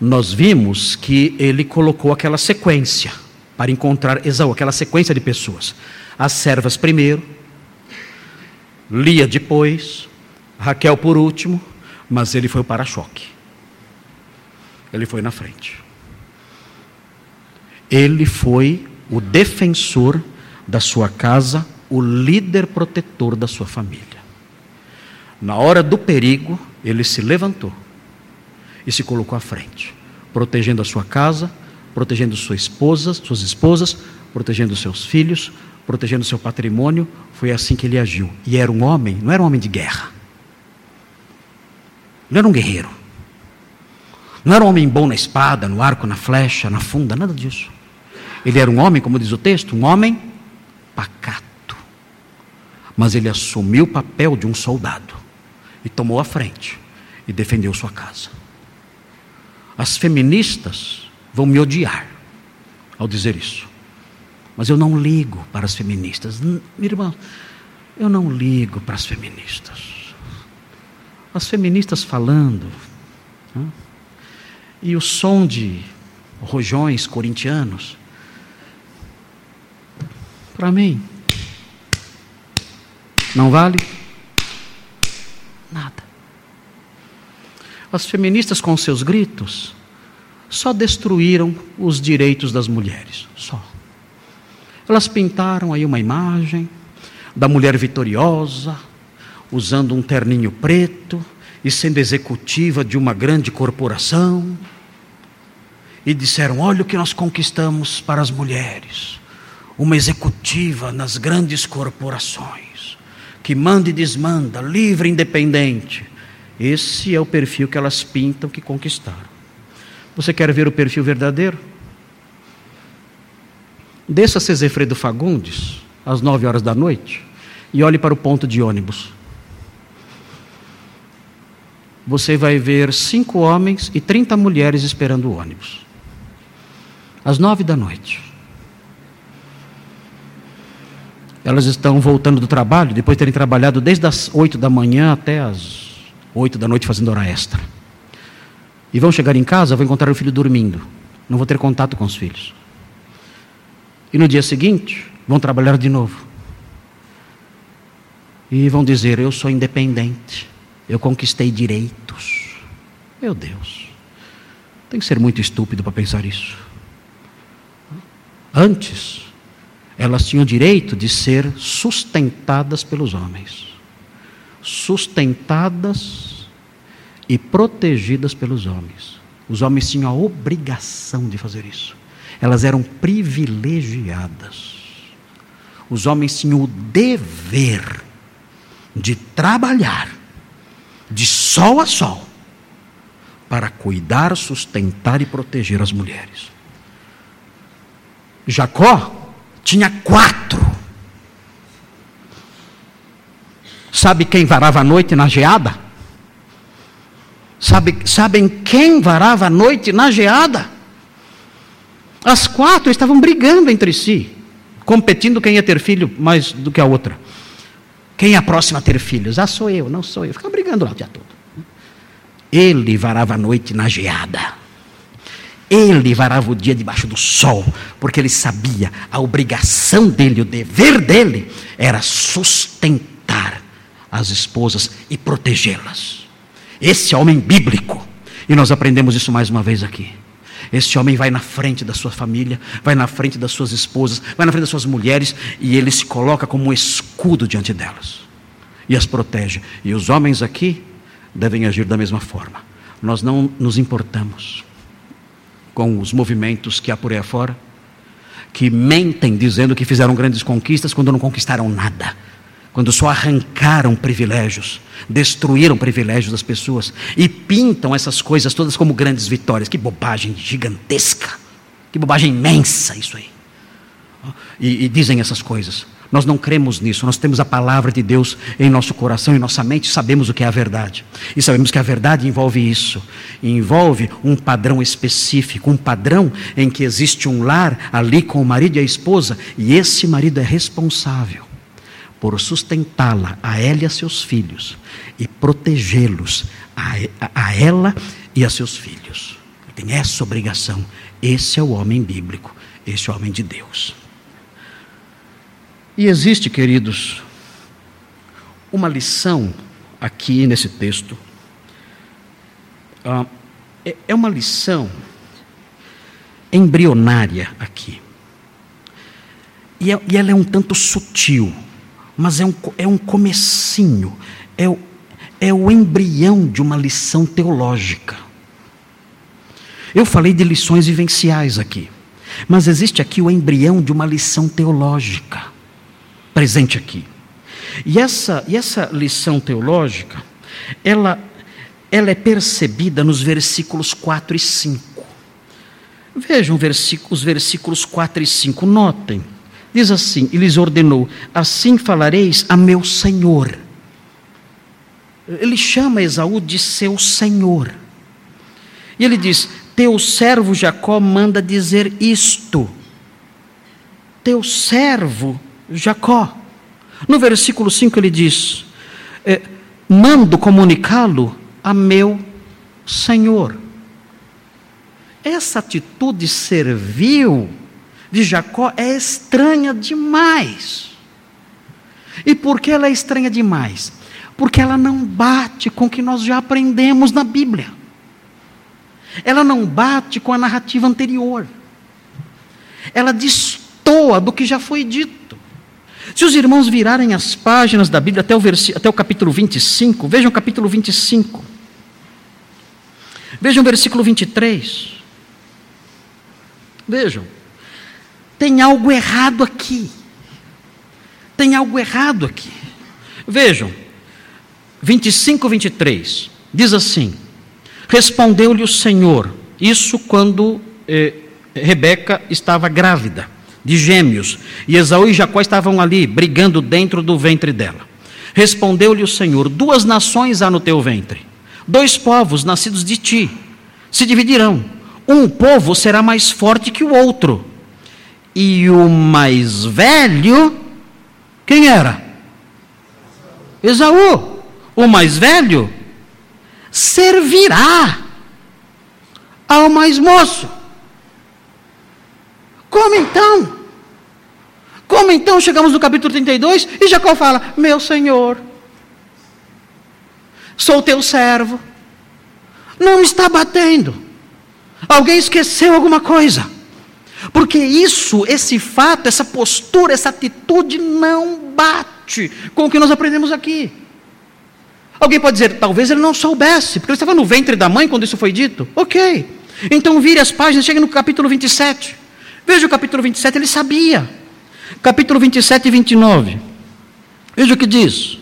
nós vimos que ele colocou aquela sequência para encontrar Esaú, aquela sequência de pessoas. As servas primeiro, Lia depois, Raquel por último, mas ele foi o para-choque. Ele foi na frente. Ele foi o defensor da sua casa, o líder protetor da sua família. Na hora do perigo, ele se levantou e se colocou à frente, protegendo a sua casa, protegendo sua esposa, suas esposas, protegendo seus filhos, protegendo seu patrimônio. Foi assim que ele agiu. E era um homem, não era um homem de guerra. Não era um guerreiro. Não era um homem bom na espada, no arco, na flecha, na funda, nada disso. Ele era um homem, como diz o texto, um homem pacato. Mas ele assumiu o papel de um soldado e tomou a frente e defendeu sua casa. As feministas vão me odiar ao dizer isso. Mas eu não ligo para as feministas. Minha irmã, eu não ligo para as feministas. As feministas falando. Né? E o som de rojões corintianos. Para mim, não vale nada. As feministas, com seus gritos, só destruíram os direitos das mulheres. Só. Elas pintaram aí uma imagem da mulher vitoriosa, usando um terninho preto e sendo executiva de uma grande corporação. E disseram: Olha o que nós conquistamos para as mulheres. Uma executiva nas grandes corporações, que manda e desmanda, livre e independente esse é o perfil que elas pintam que conquistaram. Você quer ver o perfil verdadeiro? Desça a Cezefredo Fagundes, às nove horas da noite, e olhe para o ponto de ônibus. Você vai ver cinco homens e trinta mulheres esperando o ônibus. Às nove da noite. Elas estão voltando do trabalho, depois de terem trabalhado desde as oito da manhã até as oito da noite fazendo hora extra. E vão chegar em casa, vão encontrar o filho dormindo. Não vou ter contato com os filhos. E no dia seguinte, vão trabalhar de novo. E vão dizer: Eu sou independente. Eu conquistei direitos. Meu Deus. Tem que ser muito estúpido para pensar isso. Antes, elas tinham direito de ser sustentadas pelos homens. Sustentadas e protegidas pelos homens. Os homens tinham a obrigação de fazer isso. Elas eram privilegiadas. Os homens tinham o dever de trabalhar de sol a sol para cuidar, sustentar e proteger as mulheres. Jacó tinha quatro. Sabe quem varava a noite na geada? Sabe, sabem quem varava a noite na geada? As quatro estavam brigando entre si, competindo quem ia ter filho mais do que a outra. Quem é a próxima a ter filhos? Ah, sou eu, não sou eu. Ficava brigando lá o dia todo. Ele varava a noite na geada. Ele varava o dia debaixo do sol, porque ele sabia a obrigação dele, o dever dele era sustentar as esposas e protegê-las. Esse homem bíblico, e nós aprendemos isso mais uma vez aqui. Esse homem vai na frente da sua família, vai na frente das suas esposas, vai na frente das suas mulheres, e ele se coloca como um escudo diante delas e as protege. E os homens aqui devem agir da mesma forma. Nós não nos importamos com os movimentos que há por aí afora, que mentem dizendo que fizeram grandes conquistas quando não conquistaram nada, quando só arrancaram privilégios, destruíram privilégios das pessoas e pintam essas coisas todas como grandes vitórias. Que bobagem gigantesca, que bobagem imensa isso aí. E, e dizem essas coisas. Nós não cremos nisso, nós temos a palavra de Deus em nosso coração, em nossa mente, sabemos o que é a verdade. E sabemos que a verdade envolve isso. Envolve um padrão específico, um padrão em que existe um lar ali com o marido e a esposa, e esse marido é responsável por sustentá-la, a ela e a seus filhos, e protegê-los, a, a ela e a seus filhos. Tem essa obrigação. Esse é o homem bíblico, esse é o homem de Deus. E existe, queridos, uma lição aqui nesse texto. Ah, é, é uma lição embrionária aqui. E, é, e, ela é um tanto sutil, mas é um, é um comecinho, é o, é o embrião de uma lição teológica. Eu falei de lições vivenciais aqui, mas existe aqui o embrião de uma lição teológica presente aqui. E essa, e essa lição teológica, ela, ela é percebida nos versículos 4 e 5. Vejam os versículos 4 e 5, notem. Diz assim: E lhes ordenou: Assim falareis a meu senhor. Ele chama Esaú de seu senhor. E ele diz: Teu servo Jacó manda dizer isto. Teu servo Jacó. No versículo 5 ele diz: é, Mando comunicá-lo a meu Senhor. Essa atitude servil de Jacó é estranha demais. E por que ela é estranha demais? Porque ela não bate com o que nós já aprendemos na Bíblia. Ela não bate com a narrativa anterior. Ela destoa do que já foi dito. Se os irmãos virarem as páginas da Bíblia até o, até o capítulo 25, vejam o capítulo 25. Vejam o versículo 23. Vejam. Tem algo errado aqui. Tem algo errado aqui. Vejam. 25, 23. Diz assim: Respondeu-lhe o Senhor, isso quando eh, Rebeca estava grávida de gêmeos, e Esaú e Jacó estavam ali, brigando dentro do ventre dela. Respondeu-lhe o Senhor: Duas nações há no teu ventre, dois povos nascidos de ti se dividirão. Um povo será mais forte que o outro, e o mais velho Quem era? Esaú, o mais velho, servirá ao mais moço. Como então? Como então chegamos no capítulo 32 e Jacó fala: Meu senhor, sou teu servo, não me está batendo. Alguém esqueceu alguma coisa. Porque isso, esse fato, essa postura, essa atitude não bate com o que nós aprendemos aqui. Alguém pode dizer, talvez ele não soubesse, porque ele estava no ventre da mãe quando isso foi dito. Ok. Então vire as páginas, chegue no capítulo 27. Veja o capítulo 27, ele sabia. Capítulo 27 e 29. Veja o que diz.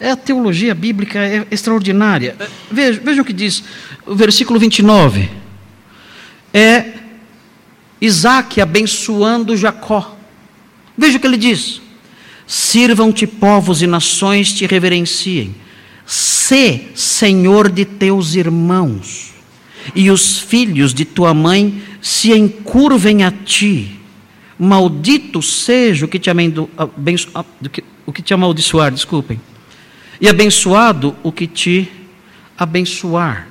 É a teologia bíblica é extraordinária. Veja, veja o que diz o versículo 29. É Isaac abençoando Jacó. Veja o que ele diz: Sirvam-te povos e nações te reverenciem. Sê senhor de teus irmãos, e os filhos de tua mãe se encurvem a ti. Maldito seja o que te, amendo, abenço, o que te amaldiçoar, desculpem, e abençoado o que te abençoar.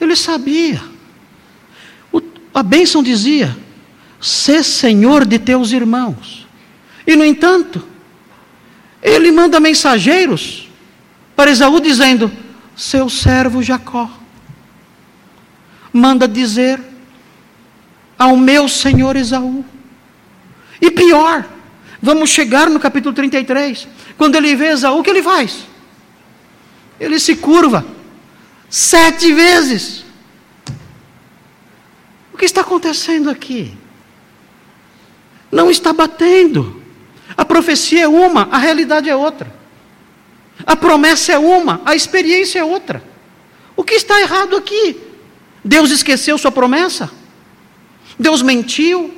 Ele sabia. A bênção dizia: Sê senhor de teus irmãos. E, no entanto, ele manda mensageiros para Esaú dizendo: Seu servo Jacó manda dizer ao meu senhor Esaú. E pior, vamos chegar no capítulo 33. Quando ele vê Esaú, o que ele faz? Ele se curva sete vezes. O que está acontecendo aqui? Não está batendo. A profecia é uma, a realidade é outra. A promessa é uma, a experiência é outra. O que está errado aqui? Deus esqueceu sua promessa? Deus mentiu?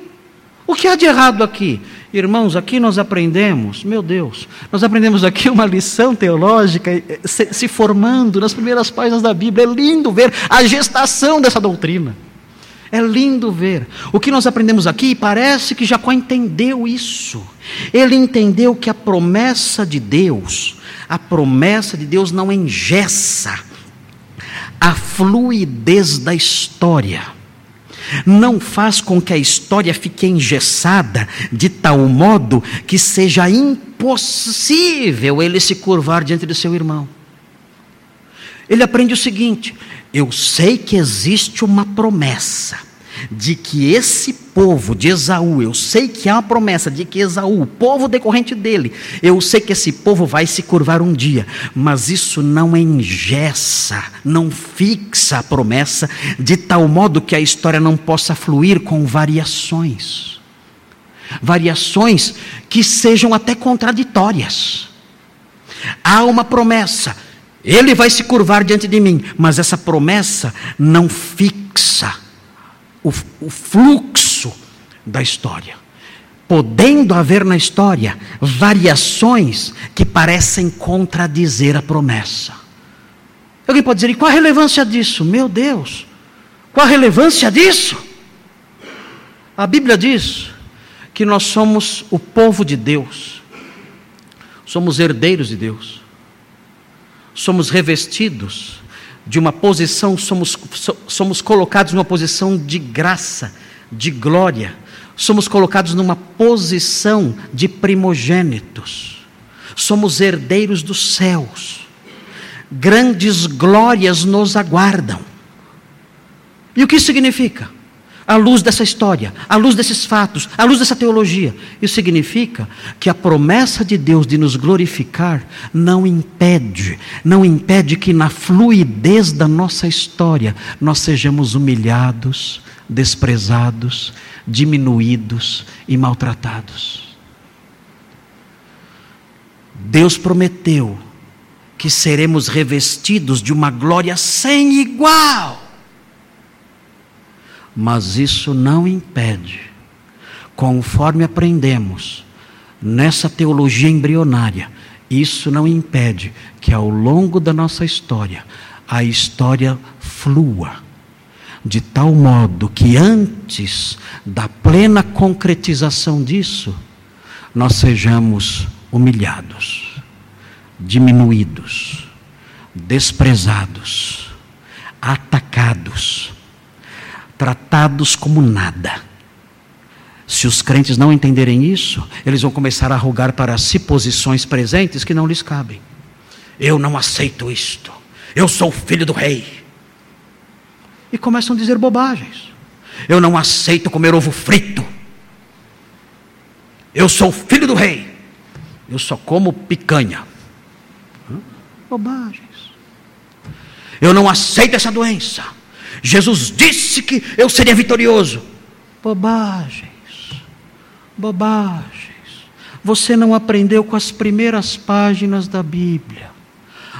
O que há de errado aqui? Irmãos, aqui nós aprendemos, meu Deus, nós aprendemos aqui uma lição teológica eh, se, se formando nas primeiras páginas da Bíblia. É lindo ver a gestação dessa doutrina. É lindo ver. O que nós aprendemos aqui parece que Jacó entendeu isso. Ele entendeu que a promessa de Deus, a promessa de Deus não engessa a fluidez da história. Não faz com que a história fique engessada de tal modo que seja impossível ele se curvar diante do seu irmão. Ele aprende o seguinte: eu sei que existe uma promessa de que esse povo de Esaú, eu sei que há uma promessa de que Esaú, o povo decorrente dele, eu sei que esse povo vai se curvar um dia, mas isso não engessa, não fixa a promessa, de tal modo que a história não possa fluir com variações. Variações que sejam até contraditórias. Há uma promessa, ele vai se curvar diante de mim, mas essa promessa não fixa o, o fluxo da história. Podendo haver na história variações que parecem contradizer a promessa. Alguém pode dizer, e qual a relevância disso? Meu Deus, qual a relevância disso? A Bíblia diz que nós somos o povo de Deus, somos herdeiros de Deus somos revestidos de uma posição, somos, somos colocados numa posição de graça, de glória, somos colocados numa posição de primogênitos, somos herdeiros dos céus, grandes glórias nos aguardam. E o que significa? À luz dessa história, à luz desses fatos, à luz dessa teologia. Isso significa que a promessa de Deus de nos glorificar não impede, não impede que na fluidez da nossa história nós sejamos humilhados, desprezados, diminuídos e maltratados. Deus prometeu que seremos revestidos de uma glória sem igual mas isso não impede, conforme aprendemos nessa teologia embrionária, isso não impede que ao longo da nossa história, a história flua, de tal modo que antes da plena concretização disso, nós sejamos humilhados, diminuídos, desprezados, atacados, tratados como nada. Se os crentes não entenderem isso, eles vão começar a rogar para si posições presentes que não lhes cabem. Eu não aceito isto. Eu sou filho do rei. E começam a dizer bobagens. Eu não aceito comer ovo frito. Eu sou filho do rei. Eu só como picanha. Bobagens. Eu não aceito essa doença. Jesus disse que eu seria vitorioso. Bobagens. Bobagens. Você não aprendeu com as primeiras páginas da Bíblia.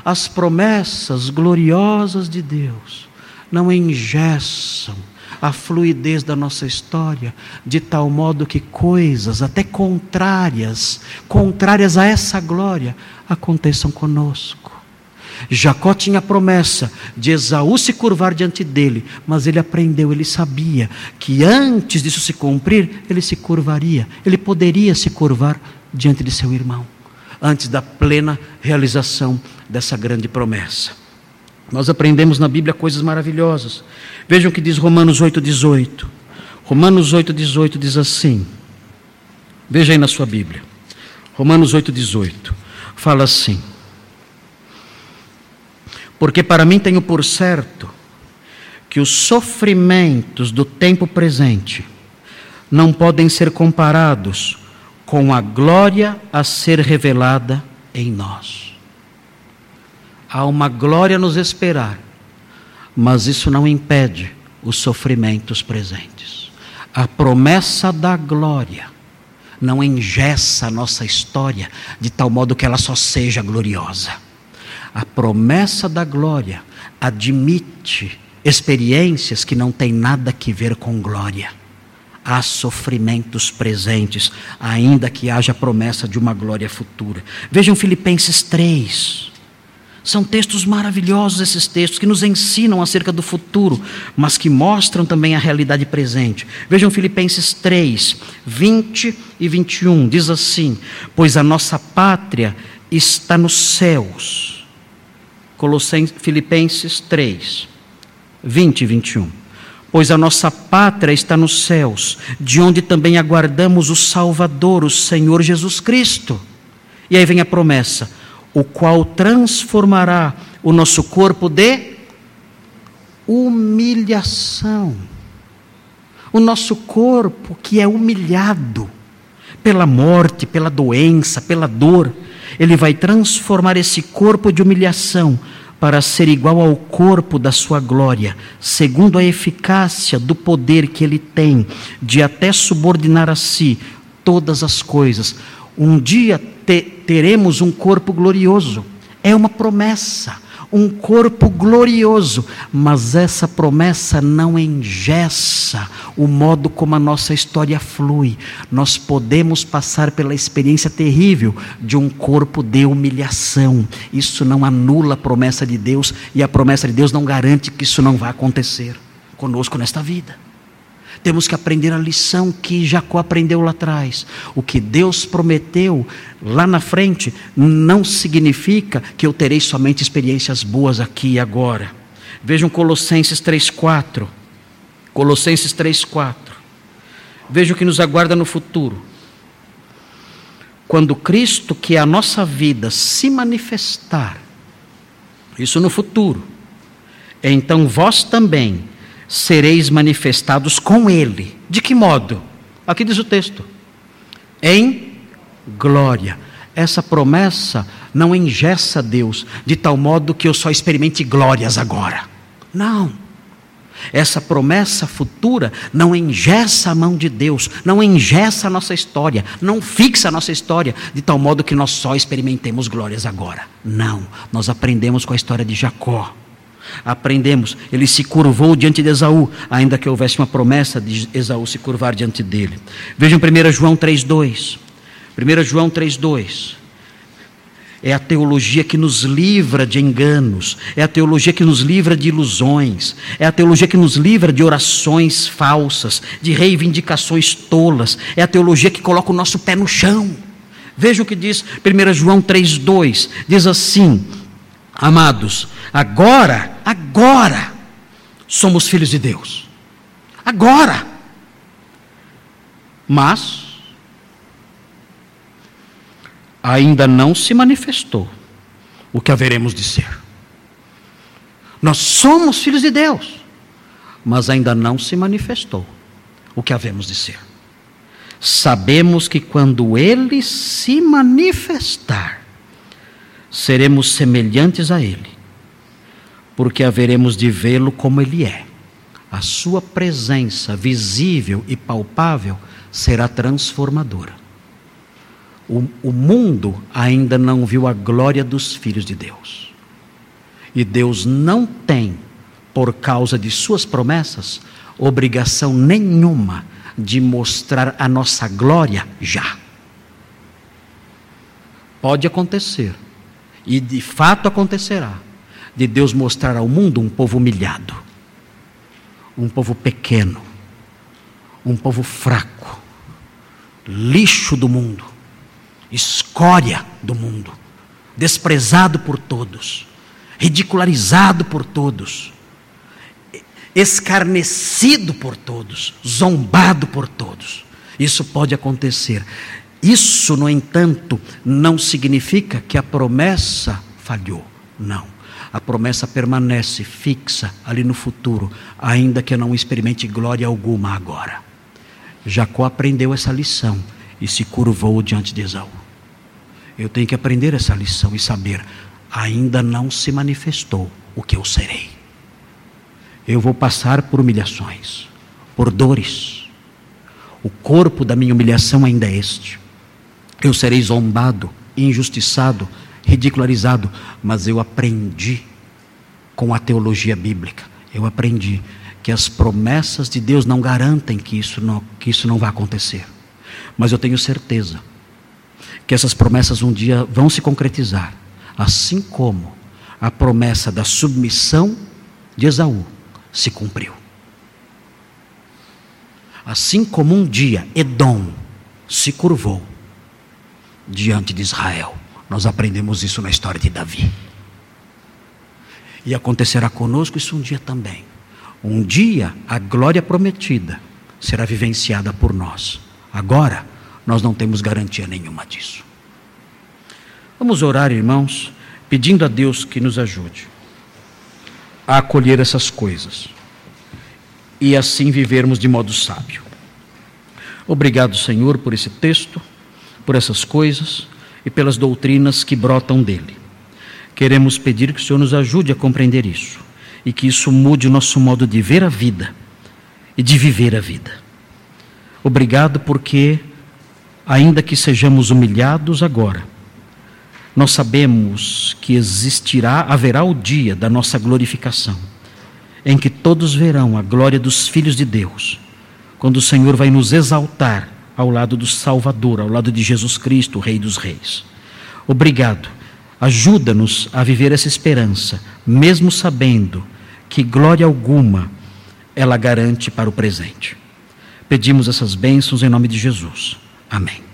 As promessas gloriosas de Deus não engessam a fluidez da nossa história, de tal modo que coisas até contrárias, contrárias a essa glória, aconteçam conosco. Jacó tinha a promessa de Esaú se curvar diante dele, mas ele aprendeu, ele sabia que antes disso se cumprir, ele se curvaria, ele poderia se curvar diante de seu irmão, antes da plena realização dessa grande promessa. Nós aprendemos na Bíblia coisas maravilhosas. Vejam o que diz Romanos 8,18. Romanos 8,18 diz assim. Veja aí na sua Bíblia. Romanos 8,18. Fala assim. Porque para mim tenho por certo que os sofrimentos do tempo presente não podem ser comparados com a glória a ser revelada em nós. Há uma glória a nos esperar, mas isso não impede os sofrimentos presentes. A promessa da glória não engessa a nossa história de tal modo que ela só seja gloriosa. A promessa da glória admite experiências que não têm nada que ver com glória. Há sofrimentos presentes, ainda que haja promessa de uma glória futura. Vejam Filipenses 3. São textos maravilhosos esses textos que nos ensinam acerca do futuro, mas que mostram também a realidade presente. Vejam Filipenses 3, 20 e 21, diz assim: Pois a nossa pátria está nos céus. Colossenses, Filipenses 3, 20 e 21. Pois a nossa pátria está nos céus, de onde também aguardamos o Salvador, o Senhor Jesus Cristo. E aí vem a promessa o qual transformará o nosso corpo de humilhação. O nosso corpo que é humilhado pela morte, pela doença, pela dor, ele vai transformar esse corpo de humilhação para ser igual ao corpo da sua glória, segundo a eficácia do poder que ele tem de até subordinar a si todas as coisas. Um dia te, teremos um corpo glorioso. É uma promessa, um corpo glorioso, mas essa promessa não engessa o modo como a nossa história flui. Nós podemos passar pela experiência terrível de um corpo de humilhação. Isso não anula a promessa de Deus e a promessa de Deus não garante que isso não vai acontecer conosco nesta vida. Temos que aprender a lição que Jacó aprendeu lá atrás. O que Deus prometeu lá na frente não significa que eu terei somente experiências boas aqui e agora. Vejam Colossenses 3:4. Colossenses 3:4. Veja o que nos aguarda no futuro. Quando Cristo, que é a nossa vida, se manifestar, isso no futuro, então vós também sereis manifestados com Ele. De que modo? Aqui diz o texto: em glória. Essa promessa não engessa Deus de tal modo que eu só experimente glórias agora. Não. Essa promessa futura não engessa a mão de Deus, não engessa a nossa história, não fixa a nossa história de tal modo que nós só experimentemos glórias agora. Não. Nós aprendemos com a história de Jacó Aprendemos, ele se curvou diante de Esaú, ainda que houvesse uma promessa de Esaú se curvar diante dele. Vejam 1 João 3,2. 1 João 3,2. É a teologia que nos livra de enganos, é a teologia que nos livra de ilusões, é a teologia que nos livra de orações falsas, de reivindicações tolas, é a teologia que coloca o nosso pé no chão Veja o que diz 1 João 3,2: diz assim: Amados, agora, agora, somos filhos de Deus. Agora. Mas, ainda não se manifestou o que haveremos de ser. Nós somos filhos de Deus, mas ainda não se manifestou o que havemos de ser. Sabemos que quando Ele se manifestar, seremos semelhantes a Ele, porque haveremos de vê-lo como Ele é. A Sua presença visível e palpável será transformadora. O, o mundo ainda não viu a glória dos filhos de Deus. E Deus não tem, por causa de Suas promessas, obrigação nenhuma de mostrar a nossa glória já. Pode acontecer, e de fato acontecerá, de Deus mostrar ao mundo um povo humilhado, um povo pequeno, um povo fraco, lixo do mundo escória do mundo, desprezado por todos, ridicularizado por todos, escarnecido por todos, zombado por todos. Isso pode acontecer. Isso, no entanto, não significa que a promessa falhou. Não. A promessa permanece fixa ali no futuro, ainda que não experimente glória alguma agora. Jacó aprendeu essa lição e se curvou diante de Esaú. Eu tenho que aprender essa lição e saber, ainda não se manifestou o que eu serei. Eu vou passar por humilhações, por dores. O corpo da minha humilhação ainda é este. Eu serei zombado, injustiçado, ridicularizado, mas eu aprendi com a teologia bíblica. Eu aprendi que as promessas de Deus não garantem que isso não, que isso não vai acontecer. Mas eu tenho certeza que essas promessas um dia vão se concretizar, assim como a promessa da submissão de Esaú se cumpriu. Assim como um dia Edom se curvou diante de Israel. Nós aprendemos isso na história de Davi. E acontecerá conosco isso um dia também. Um dia a glória prometida será vivenciada por nós. Agora, nós não temos garantia nenhuma disso. Vamos orar, irmãos, pedindo a Deus que nos ajude a acolher essas coisas e assim vivermos de modo sábio. Obrigado, Senhor, por esse texto, por essas coisas e pelas doutrinas que brotam dele. Queremos pedir que o Senhor nos ajude a compreender isso e que isso mude o nosso modo de ver a vida e de viver a vida. Obrigado porque, ainda que sejamos humilhados agora, nós sabemos que existirá, haverá o dia da nossa glorificação, em que todos verão a glória dos filhos de Deus, quando o Senhor vai nos exaltar ao lado do Salvador, ao lado de Jesus Cristo, Rei dos Reis. Obrigado. Ajuda-nos a viver essa esperança, mesmo sabendo que glória alguma ela garante para o presente. Pedimos essas bênçãos em nome de Jesus. Amém.